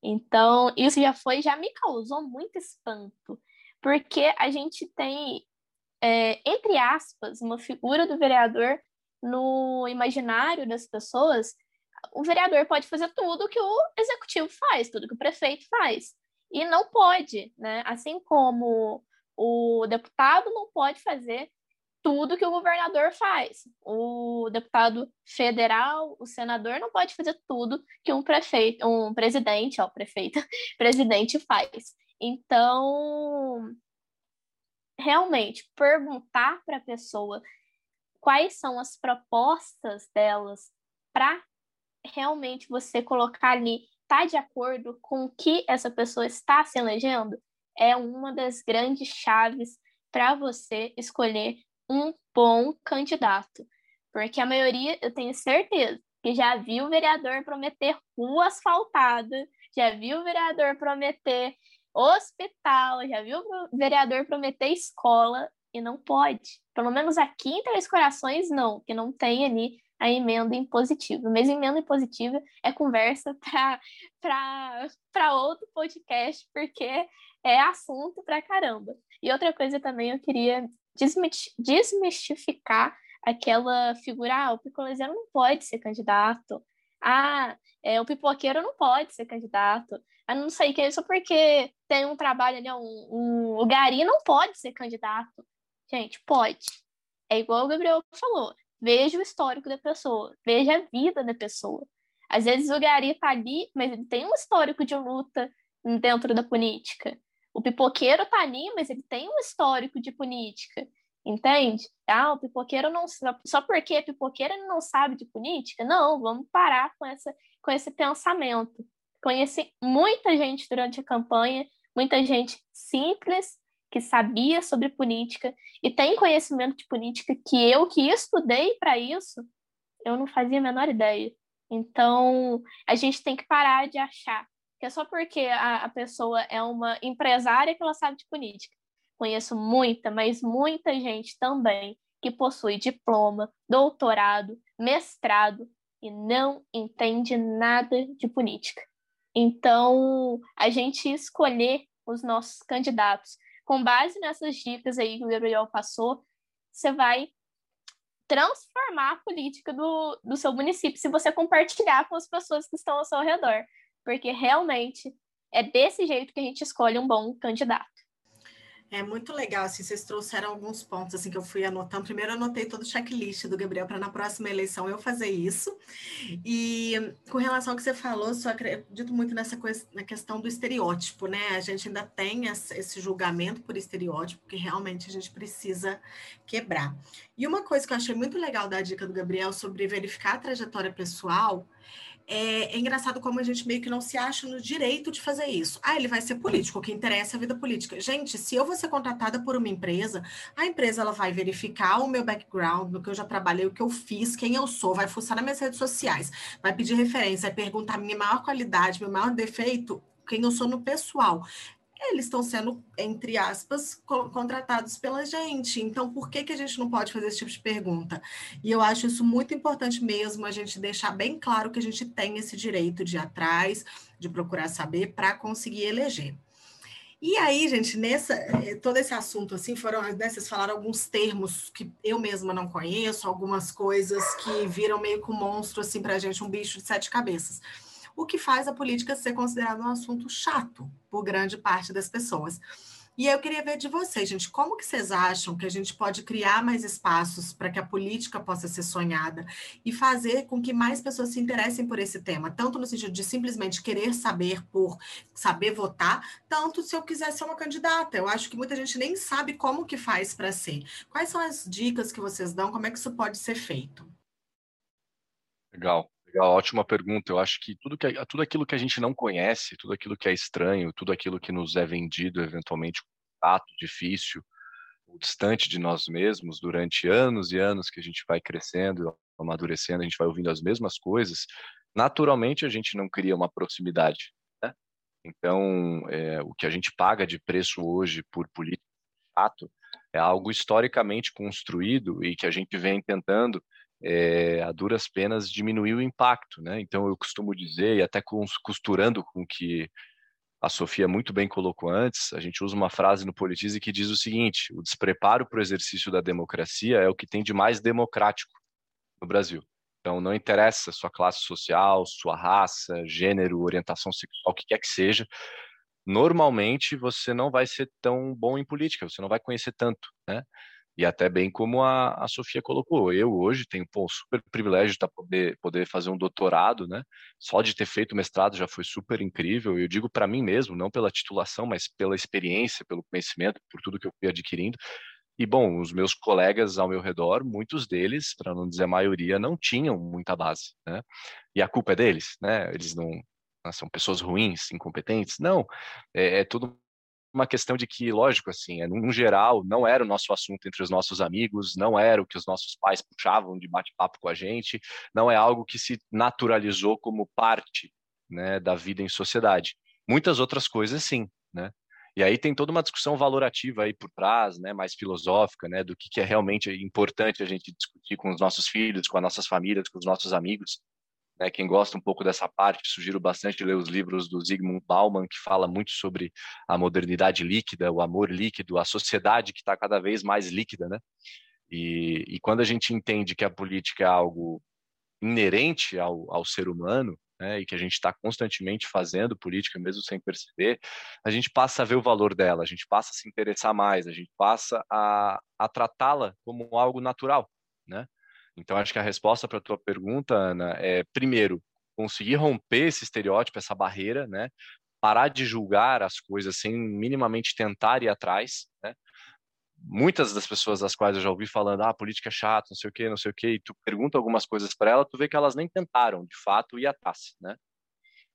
Então, isso já foi, já me causou muito espanto, porque a gente tem, é, entre aspas, uma figura do vereador no imaginário das pessoas, o vereador pode fazer tudo que o executivo faz, tudo que o prefeito faz. E não pode, né? Assim como o deputado não pode fazer tudo que o governador faz. O deputado federal, o senador não pode fazer tudo que um prefeito, um presidente, ó, prefeito, presidente faz. Então, realmente perguntar para a pessoa quais são as propostas delas para realmente você colocar ali, tá de acordo com o que essa pessoa está se elegendo, é uma das grandes chaves para você escolher um bom candidato. Porque a maioria, eu tenho certeza, que já viu o vereador prometer rua asfaltada, já viu o vereador prometer hospital, já viu o vereador prometer escola não pode. Pelo menos aqui em Três Corações, não, que não tem ali a emenda impositiva. Mas emenda impositiva é conversa para outro podcast, porque é assunto para caramba. E outra coisa também eu queria desmistificar aquela figura, ah, o picolezeiro não pode ser candidato. Ah, é, o pipoqueiro não pode ser candidato. Ah, não sei que, só porque tem um trabalho ali, um, um, o gari não pode ser candidato. Gente, pode. É igual o Gabriel falou. Veja o histórico da pessoa, veja a vida da pessoa. Às vezes o Gari tá ali, mas ele tem um histórico de luta dentro da política. O pipoqueiro tá ali, mas ele tem um histórico de política. Entende? Ah, o pipoqueiro não só porque é pipoqueiro ele não sabe de política? Não, vamos parar com essa com esse pensamento. Conheci muita gente durante a campanha, muita gente simples que sabia sobre política e tem conhecimento de política que eu que estudei para isso, eu não fazia a menor ideia. Então, a gente tem que parar de achar que é só porque a, a pessoa é uma empresária que ela sabe de política. Conheço muita, mas muita gente também que possui diploma, doutorado, mestrado e não entende nada de política. Então, a gente escolher os nossos candidatos com base nessas dicas aí que o Gabriel passou, você vai transformar a política do, do seu município se você compartilhar com as pessoas que estão ao seu redor. Porque realmente é desse jeito que a gente escolhe um bom candidato. É muito legal, assim, vocês trouxeram alguns pontos, assim, que eu fui anotando. Primeiro, anotei todo o checklist do Gabriel para na próxima eleição eu fazer isso. E com relação ao que você falou, só acredito muito nessa coisa, na questão do estereótipo, né? A gente ainda tem esse julgamento por estereótipo, que realmente a gente precisa quebrar. E uma coisa que eu achei muito legal da dica do Gabriel sobre verificar a trajetória pessoal é, é, engraçado como a gente meio que não se acha no direito de fazer isso. Ah, ele vai ser político, o que interessa é a vida política. Gente, se eu vou ser contratada por uma empresa, a empresa ela vai verificar o meu background, no que eu já trabalhei, o que eu fiz, quem eu sou, vai fuçar nas minhas redes sociais, vai pedir referência, vai perguntar minha maior qualidade, meu maior defeito, quem eu sou no pessoal eles estão sendo, entre aspas, contratados pela gente. Então, por que, que a gente não pode fazer esse tipo de pergunta? E eu acho isso muito importante mesmo, a gente deixar bem claro que a gente tem esse direito de ir atrás, de procurar saber, para conseguir eleger. E aí, gente, nessa, eh, todo esse assunto, assim, foram, né, vocês falaram alguns termos que eu mesma não conheço, algumas coisas que viram meio que um monstro, assim, para a gente, um bicho de sete cabeças o que faz a política ser considerada um assunto chato por grande parte das pessoas. E eu queria ver de vocês, gente, como que vocês acham que a gente pode criar mais espaços para que a política possa ser sonhada e fazer com que mais pessoas se interessem por esse tema, tanto no sentido de simplesmente querer saber por saber votar, tanto se eu quiser ser uma candidata. Eu acho que muita gente nem sabe como que faz para ser. Quais são as dicas que vocês dão? Como é que isso pode ser feito? Legal. Legal, ótima pergunta. Eu acho que tudo, que tudo aquilo que a gente não conhece, tudo aquilo que é estranho, tudo aquilo que nos é vendido eventualmente contato difícil, distante de nós mesmos durante anos e anos que a gente vai crescendo, amadurecendo, a gente vai ouvindo as mesmas coisas, naturalmente a gente não cria uma proximidade. Né? Então, é, o que a gente paga de preço hoje por política chato é algo historicamente construído e que a gente vem tentando é, a duras penas diminuir o impacto, né? Então eu costumo dizer e até costurando com que a Sofia muito bem colocou antes, a gente usa uma frase no Politize que diz o seguinte: o despreparo para o exercício da democracia é o que tem de mais democrático no Brasil. Então não interessa sua classe social, sua raça, gênero, orientação sexual, o que quer que seja. Normalmente você não vai ser tão bom em política, você não vai conhecer tanto, né? E até bem como a, a Sofia colocou, eu hoje tenho pô, um super privilégio de tá poder, poder fazer um doutorado, né? Só de ter feito mestrado já foi super incrível. Eu digo para mim mesmo, não pela titulação, mas pela experiência, pelo conhecimento, por tudo que eu fui adquirindo. E bom, os meus colegas ao meu redor, muitos deles, para não dizer a maioria, não tinham muita base, né? E a culpa é deles, né? Eles não são pessoas ruins, incompetentes? Não, é, é tudo uma questão de que, lógico, assim, é, no geral, não era o nosso assunto entre os nossos amigos, não era o que os nossos pais puxavam de bate-papo com a gente, não é algo que se naturalizou como parte né, da vida em sociedade. Muitas outras coisas, sim, né? E aí tem toda uma discussão valorativa aí por trás, né, mais filosófica, né, do que, que é realmente importante a gente discutir com os nossos filhos, com as nossas famílias, com os nossos amigos. Né, quem gosta um pouco dessa parte, sugiro bastante ler os livros do Zygmunt Bauman, que fala muito sobre a modernidade líquida, o amor líquido, a sociedade que está cada vez mais líquida, né? E, e, quando a gente entende que a política é algo inerente ao, ao ser humano, né, e que a gente está constantemente fazendo política, mesmo sem perceber, a gente passa a ver o valor dela, a gente passa a se interessar mais, a gente passa a, a tratá-la como algo natural, né? Então, acho que a resposta para a tua pergunta, Ana, é, primeiro, conseguir romper esse estereótipo, essa barreira, né? Parar de julgar as coisas sem minimamente tentar ir atrás, né? Muitas das pessoas das quais eu já ouvi falando, ah, política é chata, não sei o quê, não sei o quê, e tu pergunta algumas coisas para ela, tu vê que elas nem tentaram, de fato, ir atrás, né?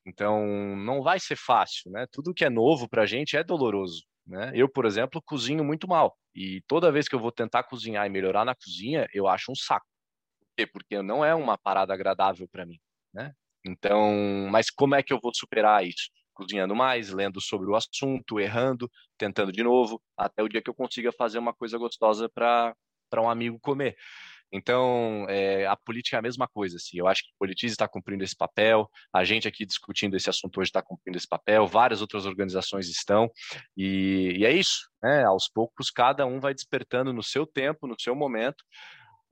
Então, não vai ser fácil, né? Tudo que é novo para a gente é doloroso, Né? Eu, por exemplo, cozinho muito mal. E toda vez que eu vou tentar cozinhar e melhorar na cozinha, eu acho um saco. Quê? Porque não é uma parada agradável para mim. Né? Então, mas como é que eu vou superar isso? Cozinhando mais, lendo sobre o assunto, errando, tentando de novo, até o dia que eu consiga fazer uma coisa gostosa para um amigo comer. Então, é, a política é a mesma coisa. Assim. Eu acho que o Politize está cumprindo esse papel, a gente aqui discutindo esse assunto hoje está cumprindo esse papel, várias outras organizações estão, e, e é isso. Né? Aos poucos, cada um vai despertando no seu tempo, no seu momento.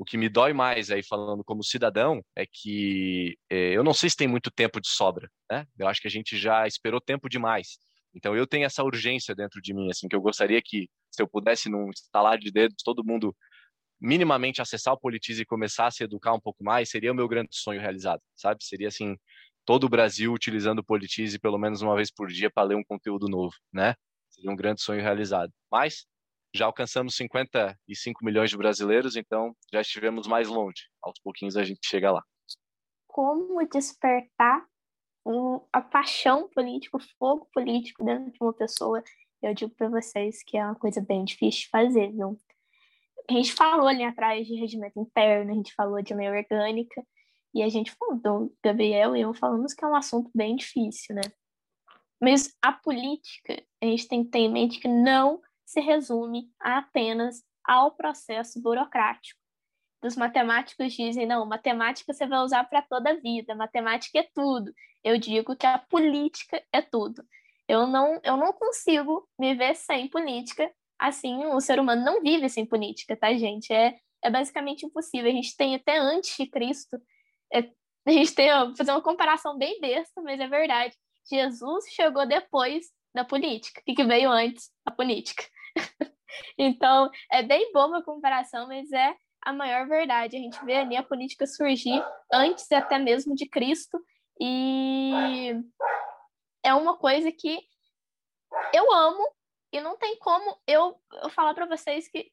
O que me dói mais aí, falando como cidadão, é que é, eu não sei se tem muito tempo de sobra. Né? Eu acho que a gente já esperou tempo demais. Então, eu tenho essa urgência dentro de mim, assim, que eu gostaria que, se eu pudesse, num estalar de dedos, todo mundo minimamente acessar o Politize e começar a se educar um pouco mais, seria o meu grande sonho realizado, sabe? Seria assim, todo o Brasil utilizando o Politize pelo menos uma vez por dia para ler um conteúdo novo, né? Seria um grande sonho realizado. Mas já alcançamos 55 milhões de brasileiros, então já estivemos mais longe. Aos pouquinhos a gente chega lá. Como despertar o, a paixão política, o fogo político dentro de uma pessoa? Eu digo para vocês que é uma coisa bem difícil de fazer, viu? a gente falou ali atrás de regimento interno, a gente falou de lei orgânica, e a gente falou, Gabriel e eu falamos que é um assunto bem difícil, né? Mas a política, a gente tem que ter em mente que não se resume apenas ao processo burocrático. Os matemáticos dizem, não, matemática você vai usar para toda a vida, matemática é tudo. Eu digo que a política é tudo. Eu não, eu não consigo me ver sem política assim, o ser humano não vive sem política, tá, gente? É, é basicamente impossível. A gente tem até antes de Cristo, é, a gente tem, ó, fazer uma comparação bem besta, mas é verdade. Jesus chegou depois da política. O que, que veio antes? A política. Então, é bem boa a comparação, mas é a maior verdade. A gente vê ali a política surgir antes até mesmo de Cristo e é uma coisa que eu amo e não tem como eu, eu falar para vocês que,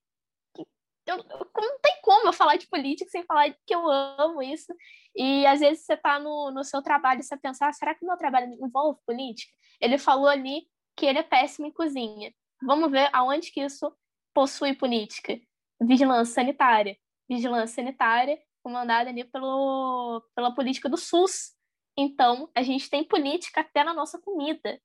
eu, não tem como eu falar de política sem falar que eu amo isso. E às vezes você está no, no seu trabalho e você pensa, ah, será que o meu trabalho envolve política? Ele falou ali que ele é péssimo em cozinha. Vamos ver aonde que isso possui política. Vigilância sanitária. Vigilância sanitária comandada ali pelo, pela política do SUS. Então, a gente tem política até na nossa comida.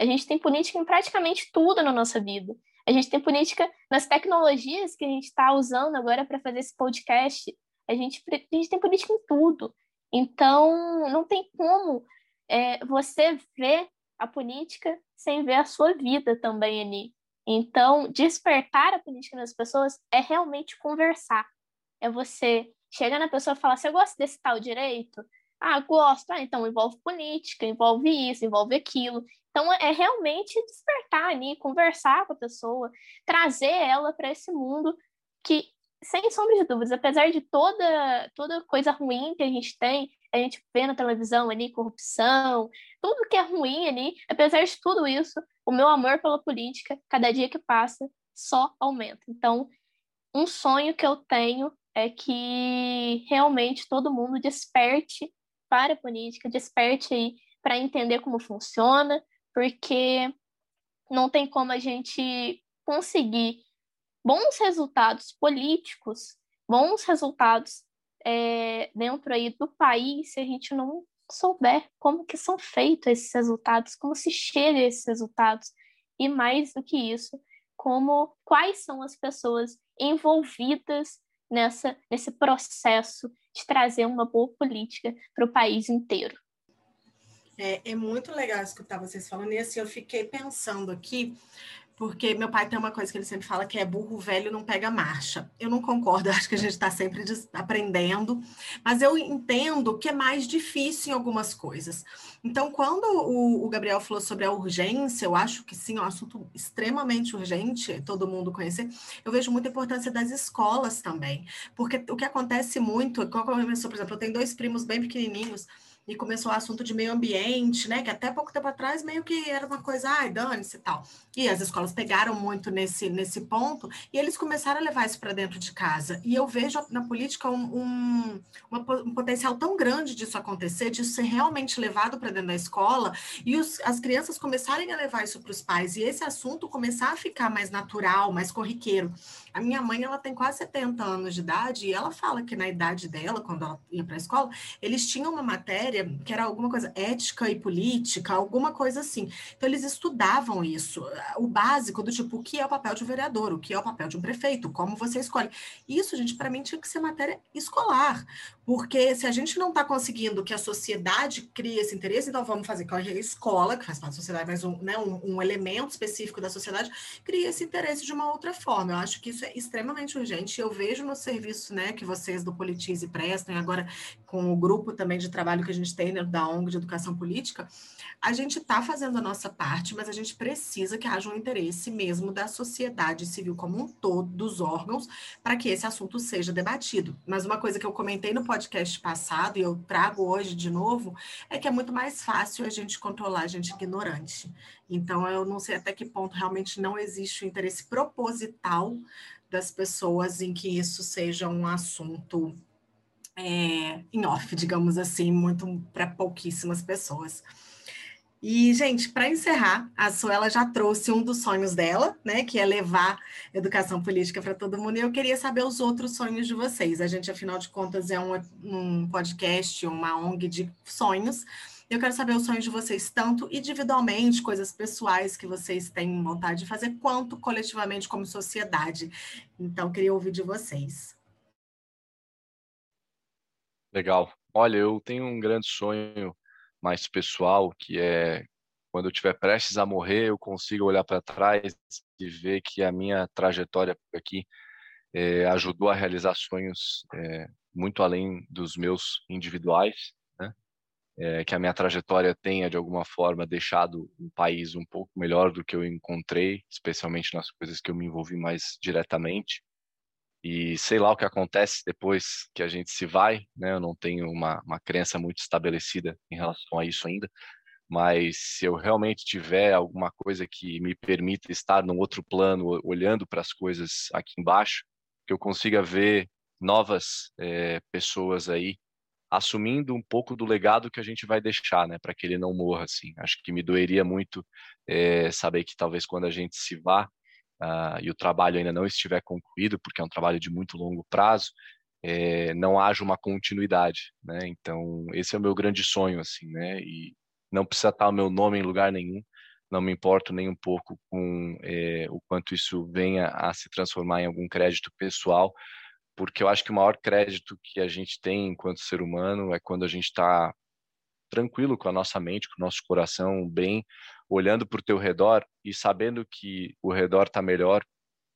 A gente tem política em praticamente tudo na nossa vida. A gente tem política nas tecnologias que a gente está usando agora para fazer esse podcast. A gente, a gente tem política em tudo. Então, não tem como é, você ver a política sem ver a sua vida também ali. Então, despertar a política nas pessoas é realmente conversar. É você chegar na pessoa e falar: você gosta desse tal direito? Ah, gosto. Ah, então envolve política, envolve isso, envolve aquilo. Então, é realmente despertar ali, conversar com a pessoa, trazer ela para esse mundo que, sem sombra de dúvidas, apesar de toda, toda coisa ruim que a gente tem, a gente vê na televisão ali, corrupção, tudo que é ruim ali, apesar de tudo isso, o meu amor pela política, cada dia que passa, só aumenta. Então, um sonho que eu tenho é que realmente todo mundo desperte para a política, desperte aí para entender como funciona, porque não tem como a gente conseguir bons resultados políticos, bons resultados é, dentro aí do país se a gente não souber como que são feitos esses resultados, como se chega a esses resultados e mais do que isso, como quais são as pessoas envolvidas nessa nesse processo de trazer uma boa política para o país inteiro. É, é muito legal escutar vocês falando, e assim, eu fiquei pensando aqui, porque meu pai tem uma coisa que ele sempre fala que é burro velho não pega marcha. Eu não concordo, acho que a gente está sempre aprendendo, mas eu entendo que é mais difícil em algumas coisas. Então, quando o, o Gabriel falou sobre a urgência, eu acho que sim, é um assunto extremamente urgente, todo mundo conhecer. Eu vejo muita importância das escolas também, porque o que acontece muito, como eu por exemplo, eu tenho dois primos bem pequenininhos e começou o assunto de meio ambiente, né? Que até pouco tempo atrás meio que era uma coisa, ai, dane-se e tal. E as escolas pegaram muito nesse, nesse ponto e eles começaram a levar isso para dentro de casa. E eu vejo na política um, um, um potencial tão grande disso acontecer, disso ser realmente levado para dentro da escola e os, as crianças começarem a levar isso para os pais e esse assunto começar a ficar mais natural, mais corriqueiro. A minha mãe, ela tem quase 70 anos de idade e ela fala que na idade dela, quando ela ia para a escola, eles tinham uma matéria que era alguma coisa ética e política, alguma coisa assim. Então, eles estudavam isso, o básico do tipo, o que é o papel de um vereador, o que é o papel de um prefeito, como você escolhe. Isso, gente, para mim tinha que ser matéria escolar, porque se a gente não está conseguindo que a sociedade crie esse interesse, então vamos fazer com a escola, que faz parte da sociedade, mas um, né, um, um elemento específico da sociedade, cria esse interesse de uma outra forma. Eu acho que isso é extremamente urgente. Eu vejo no serviço né, que vocês do Politize prestam, e agora com o grupo também de trabalho que a gente tem dentro da ONG de Educação Política, a gente está fazendo a nossa parte, mas a gente precisa que haja um interesse mesmo da sociedade civil como um todo, dos órgãos, para que esse assunto seja debatido. Mas uma coisa que eu comentei no podcast passado, e eu trago hoje de novo, é que é muito mais fácil a gente controlar a gente ignorante. Então, eu não sei até que ponto realmente não existe o interesse proposital das pessoas em que isso seja um assunto é, em off, digamos assim, muito para pouquíssimas pessoas. E, gente, para encerrar, a Suela já trouxe um dos sonhos dela, né, que é levar educação política para todo mundo, e eu queria saber os outros sonhos de vocês. A gente, afinal de contas, é um, um podcast, uma ONG de sonhos. Eu quero saber os sonhos de vocês, tanto individualmente, coisas pessoais que vocês têm vontade de fazer, quanto coletivamente como sociedade. Então, queria ouvir de vocês. Legal. Olha, eu tenho um grande sonho mais pessoal, que é quando eu estiver prestes a morrer, eu consigo olhar para trás e ver que a minha trajetória aqui é, ajudou a realizar sonhos é, muito além dos meus individuais? É, que a minha trajetória tenha de alguma forma deixado um país um pouco melhor do que eu encontrei, especialmente nas coisas que eu me envolvi mais diretamente. E sei lá o que acontece depois que a gente se vai, né? Eu não tenho uma, uma crença muito estabelecida em relação a isso ainda, mas se eu realmente tiver alguma coisa que me permita estar num outro plano, olhando para as coisas aqui embaixo, que eu consiga ver novas é, pessoas aí assumindo um pouco do legado que a gente vai deixar, né, para que ele não morra assim. Acho que me doeria muito é, saber que talvez quando a gente se vá, uh, e o trabalho ainda não estiver concluído, porque é um trabalho de muito longo prazo, é, não haja uma continuidade, né? Então esse é o meu grande sonho, assim, né? E não precisa estar o meu nome em lugar nenhum, não me importo nem um pouco com é, o quanto isso venha a se transformar em algum crédito pessoal, porque eu acho que o maior crédito que a gente tem enquanto ser humano é quando a gente está tranquilo com a nossa mente, com o nosso coração bem, olhando para o teu redor e sabendo que o redor está melhor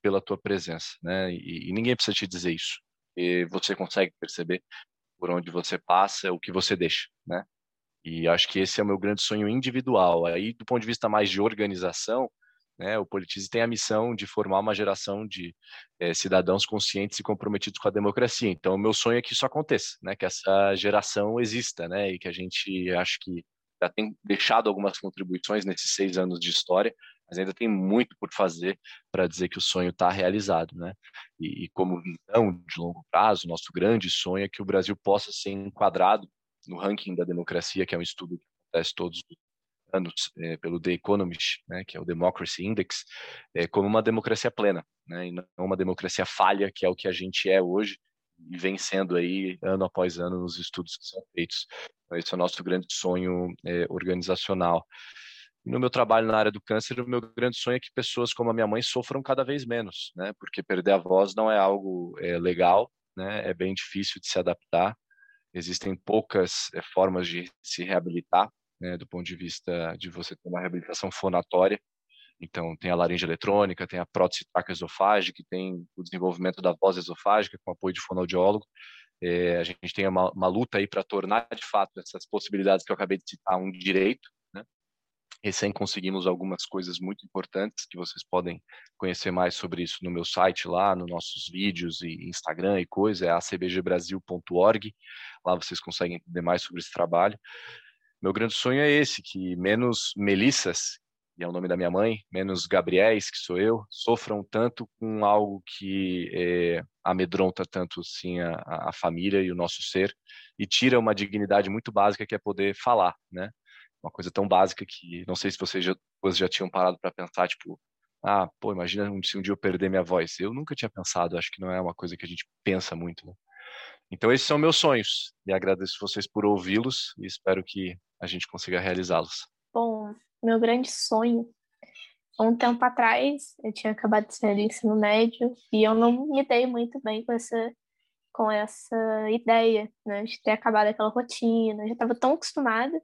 pela tua presença, né? E, e, ninguém precisa te dizer isso. E você consegue perceber por onde você passa, o que você deixa, né? E acho que esse é o meu grande sonho individual. Aí, do ponto de vista mais de organização, né, o Politize tem a missão de formar uma geração de é, cidadãos conscientes e comprometidos com a democracia. Então, o meu sonho é que isso aconteça, né, que essa geração exista, né, e que a gente acho que já tem deixado algumas contribuições nesses seis anos de história, mas ainda tem muito por fazer para dizer que o sonho está realizado, né? E, e, como visão de longo prazo, nosso grande sonho é que o Brasil possa ser enquadrado no ranking da democracia, que é um estudo que acontece todos os anos é, pelo The Economist, né, que é o Democracy Index, é, como uma democracia plena, né, e não uma democracia falha, que é o que a gente é hoje e vem sendo aí ano após ano nos estudos que são feitos. Então, esse é o nosso grande sonho é, organizacional. No meu trabalho na área do câncer, o meu grande sonho é que pessoas como a minha mãe sofram cada vez menos, né? Porque perder a voz não é algo legal, né? É bem difícil de se adaptar. Existem poucas formas de se reabilitar, né? Do ponto de vista de você ter uma reabilitação fonatória. Então, tem a laringe eletrônica, tem a prótese traqueosofágica, tem o desenvolvimento da voz esofágica com apoio de fonoaudiólogo. É, a gente tem uma, uma luta aí para tornar, de fato, essas possibilidades que eu acabei de citar um direito, né? Recém conseguimos algumas coisas muito importantes que vocês podem conhecer mais sobre isso no meu site lá, nos nossos vídeos e Instagram e coisa, é acbgbrasil.org. Lá vocês conseguem entender mais sobre esse trabalho. Meu grande sonho é esse, que menos Melissas, que é o nome da minha mãe, menos Gabriéis, que sou eu, sofram tanto com algo que é, amedronta tanto assim a, a família e o nosso ser e tira uma dignidade muito básica que é poder falar, né? uma coisa tão básica que não sei se vocês já, vocês já tinham parado para pensar, tipo, ah, pô, imagina se um dia eu perder minha voz. Eu nunca tinha pensado, acho que não é uma coisa que a gente pensa muito. Né? Então, esses são meus sonhos e agradeço vocês por ouvi-los e espero que a gente consiga realizá-los. Bom, meu grande sonho, um tempo atrás, eu tinha acabado de sair do ensino médio e eu não me dei muito bem com essa com essa ideia, né, de ter acabado aquela rotina, eu já estava tão acostumada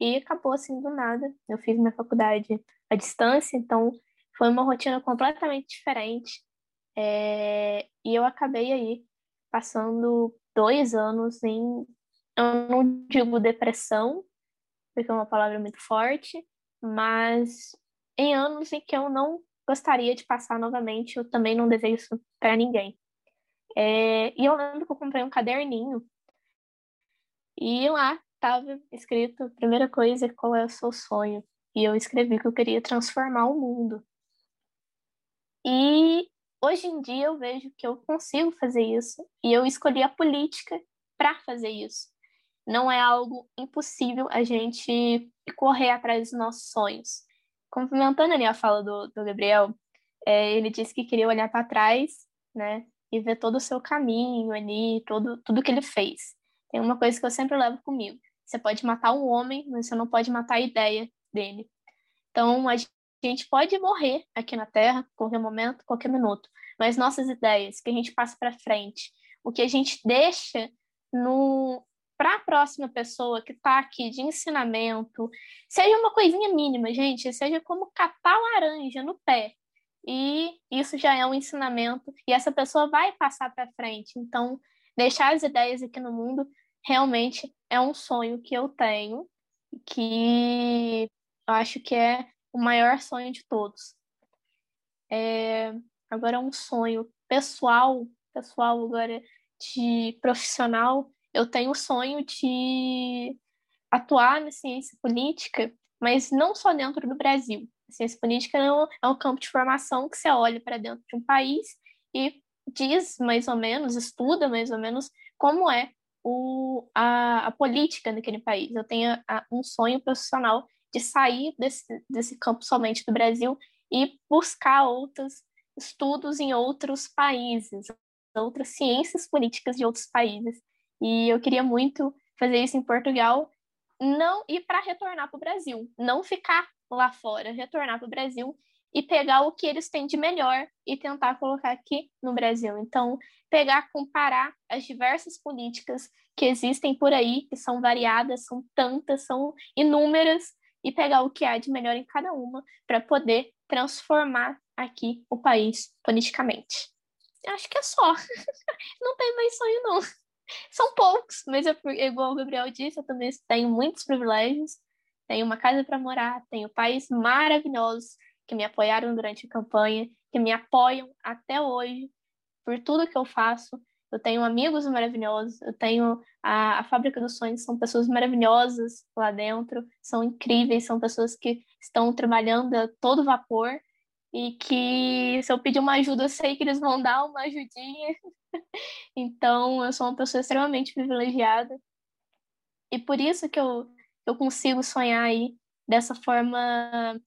e acabou assim do nada. Eu fiz minha faculdade à distância, então foi uma rotina completamente diferente. É... E eu acabei aí passando dois anos em, eu não digo depressão, porque é uma palavra muito forte, mas em anos em que eu não gostaria de passar novamente, eu também não desejo isso para ninguém. É... E eu lembro que eu comprei um caderninho e lá estava escrito, primeira coisa, qual é o seu sonho? E eu escrevi que eu queria transformar o mundo. E hoje em dia eu vejo que eu consigo fazer isso e eu escolhi a política para fazer isso. Não é algo impossível a gente correr atrás dos nossos sonhos. Complementando ali a fala do, do Gabriel, é, ele disse que queria olhar para trás, né, e ver todo o seu caminho ali, todo, tudo que ele fez. Tem uma coisa que eu sempre levo comigo. Você pode matar um homem, mas você não pode matar a ideia dele. Então, a gente pode morrer aqui na Terra, qualquer momento, qualquer minuto, mas nossas ideias, que a gente passa para frente, o que a gente deixa no para a próxima pessoa que está aqui de ensinamento, seja uma coisinha mínima, gente, seja como catar laranja no pé. E isso já é um ensinamento e essa pessoa vai passar para frente. Então, deixar as ideias aqui no mundo realmente é um sonho que eu tenho, que eu acho que é o maior sonho de todos. É, agora, um sonho pessoal, pessoal agora de profissional, eu tenho o sonho de atuar na ciência política, mas não só dentro do Brasil. A ciência política é um, é campo de formação que você olha para dentro de um país e diz mais ou menos, estuda mais ou menos como é o, a, a política naquele país. Eu tenho a, um sonho profissional de sair desse, desse campo somente do Brasil e buscar outros estudos em outros países, outras ciências políticas de outros países. E eu queria muito fazer isso em Portugal, não ir para retornar para o Brasil, não ficar lá fora, retornar para o Brasil e pegar o que eles têm de melhor e tentar colocar aqui no Brasil. Então, pegar, comparar as diversas políticas que existem por aí, que são variadas, são tantas, são inúmeras, e pegar o que há de melhor em cada uma para poder transformar aqui o país politicamente. Acho que é só. não tem mais sonho, não. São poucos, mas é igual o Gabriel disse, eu também tenho muitos privilégios. Tenho uma casa para morar, tenho pais maravilhosos que me apoiaram durante a campanha, que me apoiam até hoje por tudo que eu faço. Eu tenho amigos maravilhosos, eu tenho a, a Fábrica dos Sonhos, são pessoas maravilhosas lá dentro, são incríveis, são pessoas que estão trabalhando a todo vapor e que se eu pedir uma ajuda, eu sei que eles vão dar uma ajudinha. então, eu sou uma pessoa extremamente privilegiada. E por isso que eu, eu consigo sonhar aí dessa forma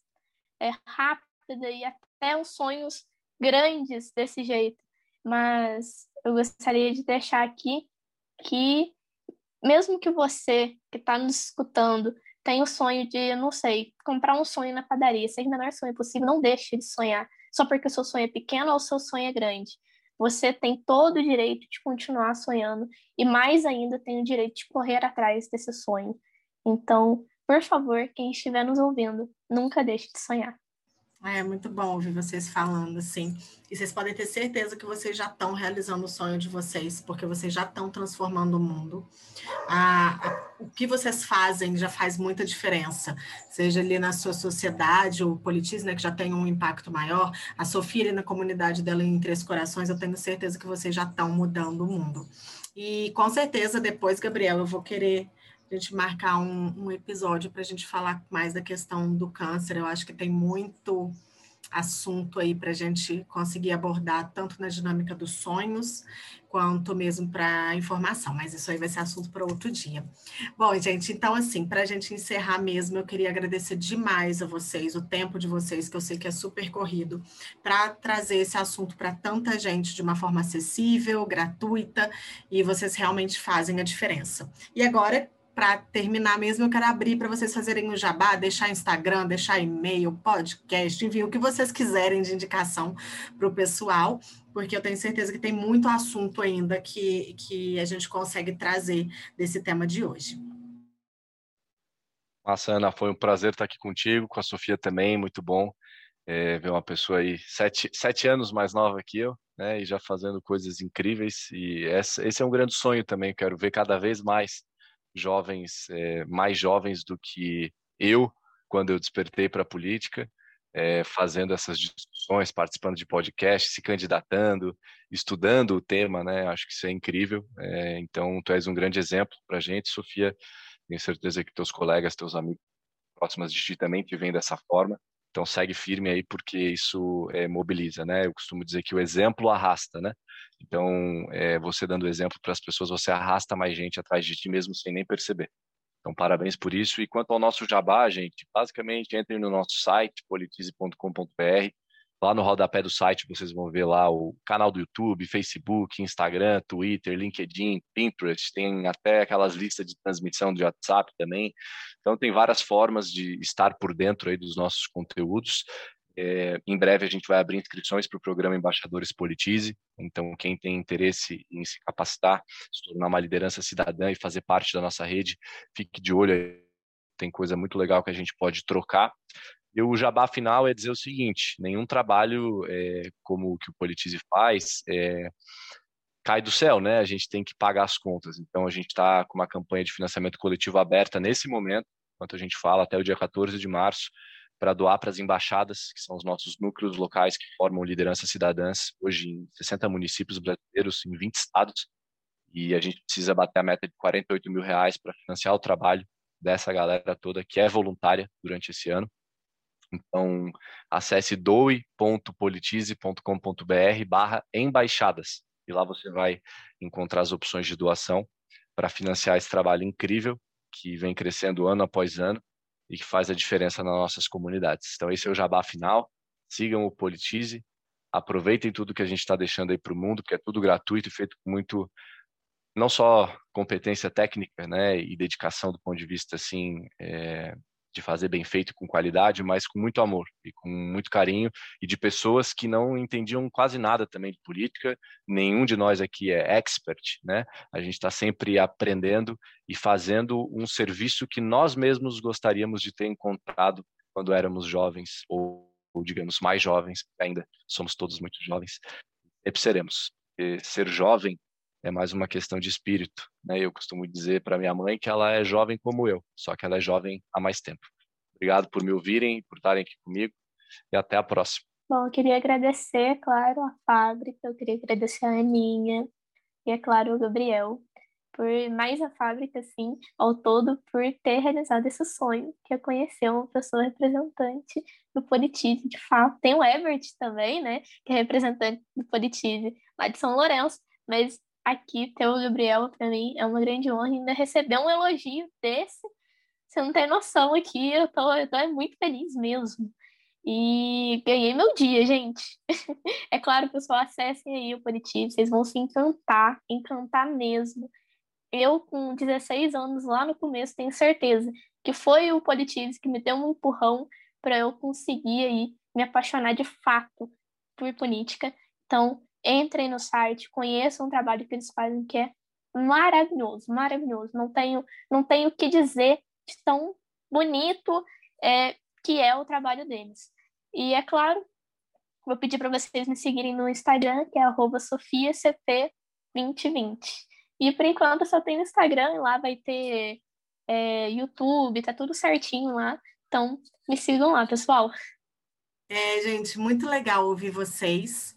é, rápida e até uns sonhos grandes desse jeito. Mas eu gostaria de deixar aqui que, mesmo que você que está nos escutando tenha o sonho de, não sei, comprar um sonho na padaria, seja o menor sonho possível, não deixe de sonhar só porque o seu sonho é pequeno ou o seu sonho é grande. Você tem todo o direito de continuar sonhando e mais ainda tem o direito de correr atrás desse sonho. Então, por favor, quem estiver nos ouvindo, nunca deixe de sonhar. É muito bom ouvir vocês falando assim. E vocês podem ter certeza que vocês já estão realizando o sonho de vocês, porque vocês já estão transformando o mundo. Ah, o que vocês fazem já faz muita diferença, seja ali na sua sociedade, o politismo, né, que já tem um impacto maior, a Sofia ali na comunidade dela em Três Corações, eu tenho certeza que vocês já estão mudando o mundo. E com certeza depois, Gabriel, eu vou querer gente marcar um, um episódio para a gente falar mais da questão do câncer. Eu acho que tem muito assunto aí para a gente conseguir abordar, tanto na dinâmica dos sonhos, quanto mesmo para informação, mas isso aí vai ser assunto para outro dia. Bom, gente, então, assim, para a gente encerrar mesmo, eu queria agradecer demais a vocês, o tempo de vocês, que eu sei que é super corrido, para trazer esse assunto para tanta gente de uma forma acessível, gratuita, e vocês realmente fazem a diferença. E agora, para terminar mesmo, eu quero abrir para vocês fazerem o jabá, deixar Instagram, deixar e-mail, podcast, enfim, o que vocês quiserem de indicação para o pessoal, porque eu tenho certeza que tem muito assunto ainda que, que a gente consegue trazer desse tema de hoje. Massa, Ana, foi um prazer estar aqui contigo, com a Sofia também, muito bom é, ver uma pessoa aí sete, sete anos mais nova que eu, né, e já fazendo coisas incríveis, e esse é um grande sonho também, quero ver cada vez mais jovens, é, mais jovens do que eu, quando eu despertei para a política, é, fazendo essas discussões, participando de podcasts, se candidatando, estudando o tema, né? Acho que isso é incrível. É, então, tu és um grande exemplo para a gente, Sofia. Tenho certeza que teus colegas, teus amigos próximos de ti também te veem dessa forma. Então, segue firme aí, porque isso mobiliza, né? Eu costumo dizer que o exemplo arrasta, né? Então, é, você dando exemplo para as pessoas, você arrasta mais gente atrás de ti mesmo sem nem perceber. Então, parabéns por isso. E quanto ao nosso jabá, gente, basicamente entrem no nosso site, politize.com.br. Lá no rodapé do site vocês vão ver lá o canal do YouTube, Facebook, Instagram, Twitter, LinkedIn, Pinterest, tem até aquelas listas de transmissão de WhatsApp também. Então tem várias formas de estar por dentro aí dos nossos conteúdos. É, em breve a gente vai abrir inscrições para o programa Embaixadores Politize. Então, quem tem interesse em se capacitar, se tornar uma liderança cidadã e fazer parte da nossa rede, fique de olho. Tem coisa muito legal que a gente pode trocar. E o jabá final é dizer o seguinte: nenhum trabalho é, como o que o Politize faz é, cai do céu, né? A gente tem que pagar as contas. Então, a gente está com uma campanha de financiamento coletivo aberta nesse momento, enquanto a gente fala, até o dia 14 de março para doar para as embaixadas, que são os nossos núcleos locais que formam lideranças cidadãs, hoje em 60 municípios brasileiros, em 20 estados, e a gente precisa bater a meta de 48 mil reais para financiar o trabalho dessa galera toda que é voluntária durante esse ano. Então, acesse doe.politize.com.br barra embaixadas, e lá você vai encontrar as opções de doação para financiar esse trabalho incrível que vem crescendo ano após ano e que faz a diferença nas nossas comunidades. Então, esse é o jabá final. Sigam o Politize, aproveitem tudo que a gente está deixando aí para o mundo, que é tudo gratuito e feito com muito, não só competência técnica, né, e dedicação do ponto de vista assim é, de fazer bem feito com qualidade, mas com muito amor e com muito carinho e de pessoas que não entendiam quase nada também de política. Nenhum de nós aqui é expert, né? A gente está sempre aprendendo e fazendo um serviço que nós mesmos gostaríamos de ter encontrado quando éramos jovens ou, ou digamos mais jovens, ainda somos todos muito jovens. Sempre seremos. E ser jovem é mais uma questão de espírito. Né? Eu costumo dizer para minha mãe que ela é jovem como eu, só que ela é jovem há mais tempo. Obrigado por me ouvirem, por estarem aqui comigo e até a próxima. Bom, eu queria agradecer, claro, a fábrica, eu queria agradecer a Aninha e, é claro, o Gabriel, por mais a fábrica, assim, ao todo, por ter realizado esse sonho, que é conhecer uma pessoa representante do Politize, de fato. Tem o Everett também, né, que é representante do Politize lá de São Lourenço, mas aqui ter o Gabriel, para mim, é uma grande honra ainda receber um elogio desse. Você não tem noção aqui, eu tô, eu tô muito feliz mesmo. E ganhei meu dia, gente. é claro, pessoal, acessem aí o Politivo, vocês vão se encantar, encantar mesmo. Eu, com 16 anos lá no começo, tenho certeza que foi o Politives que me deu um empurrão para eu conseguir aí me apaixonar de fato por política. Então, entrem no site, conheçam o trabalho que eles fazem, que é maravilhoso, maravilhoso. Não tenho, não tenho o que dizer de tão bonito é, que é o trabalho deles. E é claro, vou pedir para vocês me seguirem no Instagram, que é sofiacp2020. E por enquanto só tem no Instagram, e lá vai ter é, YouTube, tá tudo certinho lá. Então, me sigam lá, pessoal. É, gente, muito legal ouvir vocês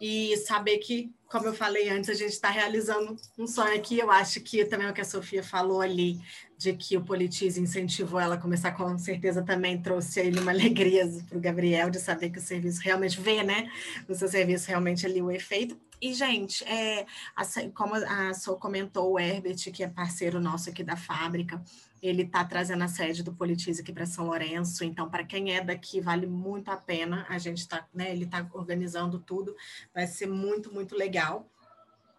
e saber que, como eu falei antes, a gente está realizando um sonho aqui. Eu acho que também o que a Sofia falou ali, de que o Politize incentivou ela a começar, com certeza também trouxe ele uma alegria para o Gabriel de saber que o serviço realmente vê, né? O seu serviço realmente ali o efeito. E, gente, é, como a Sol comentou, o Herbert, que é parceiro nosso aqui da fábrica, ele está trazendo a sede do Politize aqui para São Lourenço. Então, para quem é daqui, vale muito a pena. A gente está, né? Ele está organizando tudo. Vai ser muito, muito legal.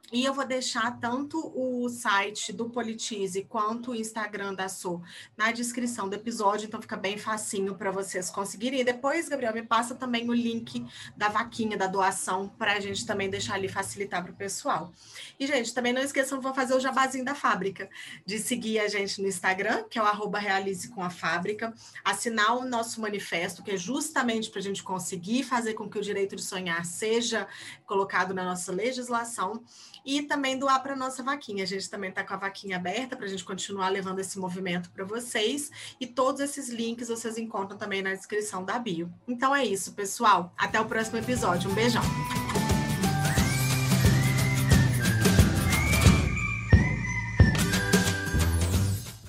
E eu vou deixar tanto o site do Politize quanto o Instagram da So na descrição do episódio, então fica bem facinho para vocês conseguirem. E depois, Gabriel, me passa também o link da vaquinha, da doação, para a gente também deixar ali facilitar para o pessoal. E, gente, também não esqueçam, vou fazer o jabazinho da fábrica, de seguir a gente no Instagram, que é o arroba realize com a fábrica, assinar o nosso manifesto, que é justamente para a gente conseguir fazer com que o direito de sonhar seja colocado na nossa legislação e também doar para nossa vaquinha. A gente também está com a vaquinha aberta para a gente continuar levando esse movimento para vocês. E todos esses links vocês encontram também na descrição da bio. Então é isso, pessoal. Até o próximo episódio. Um beijão.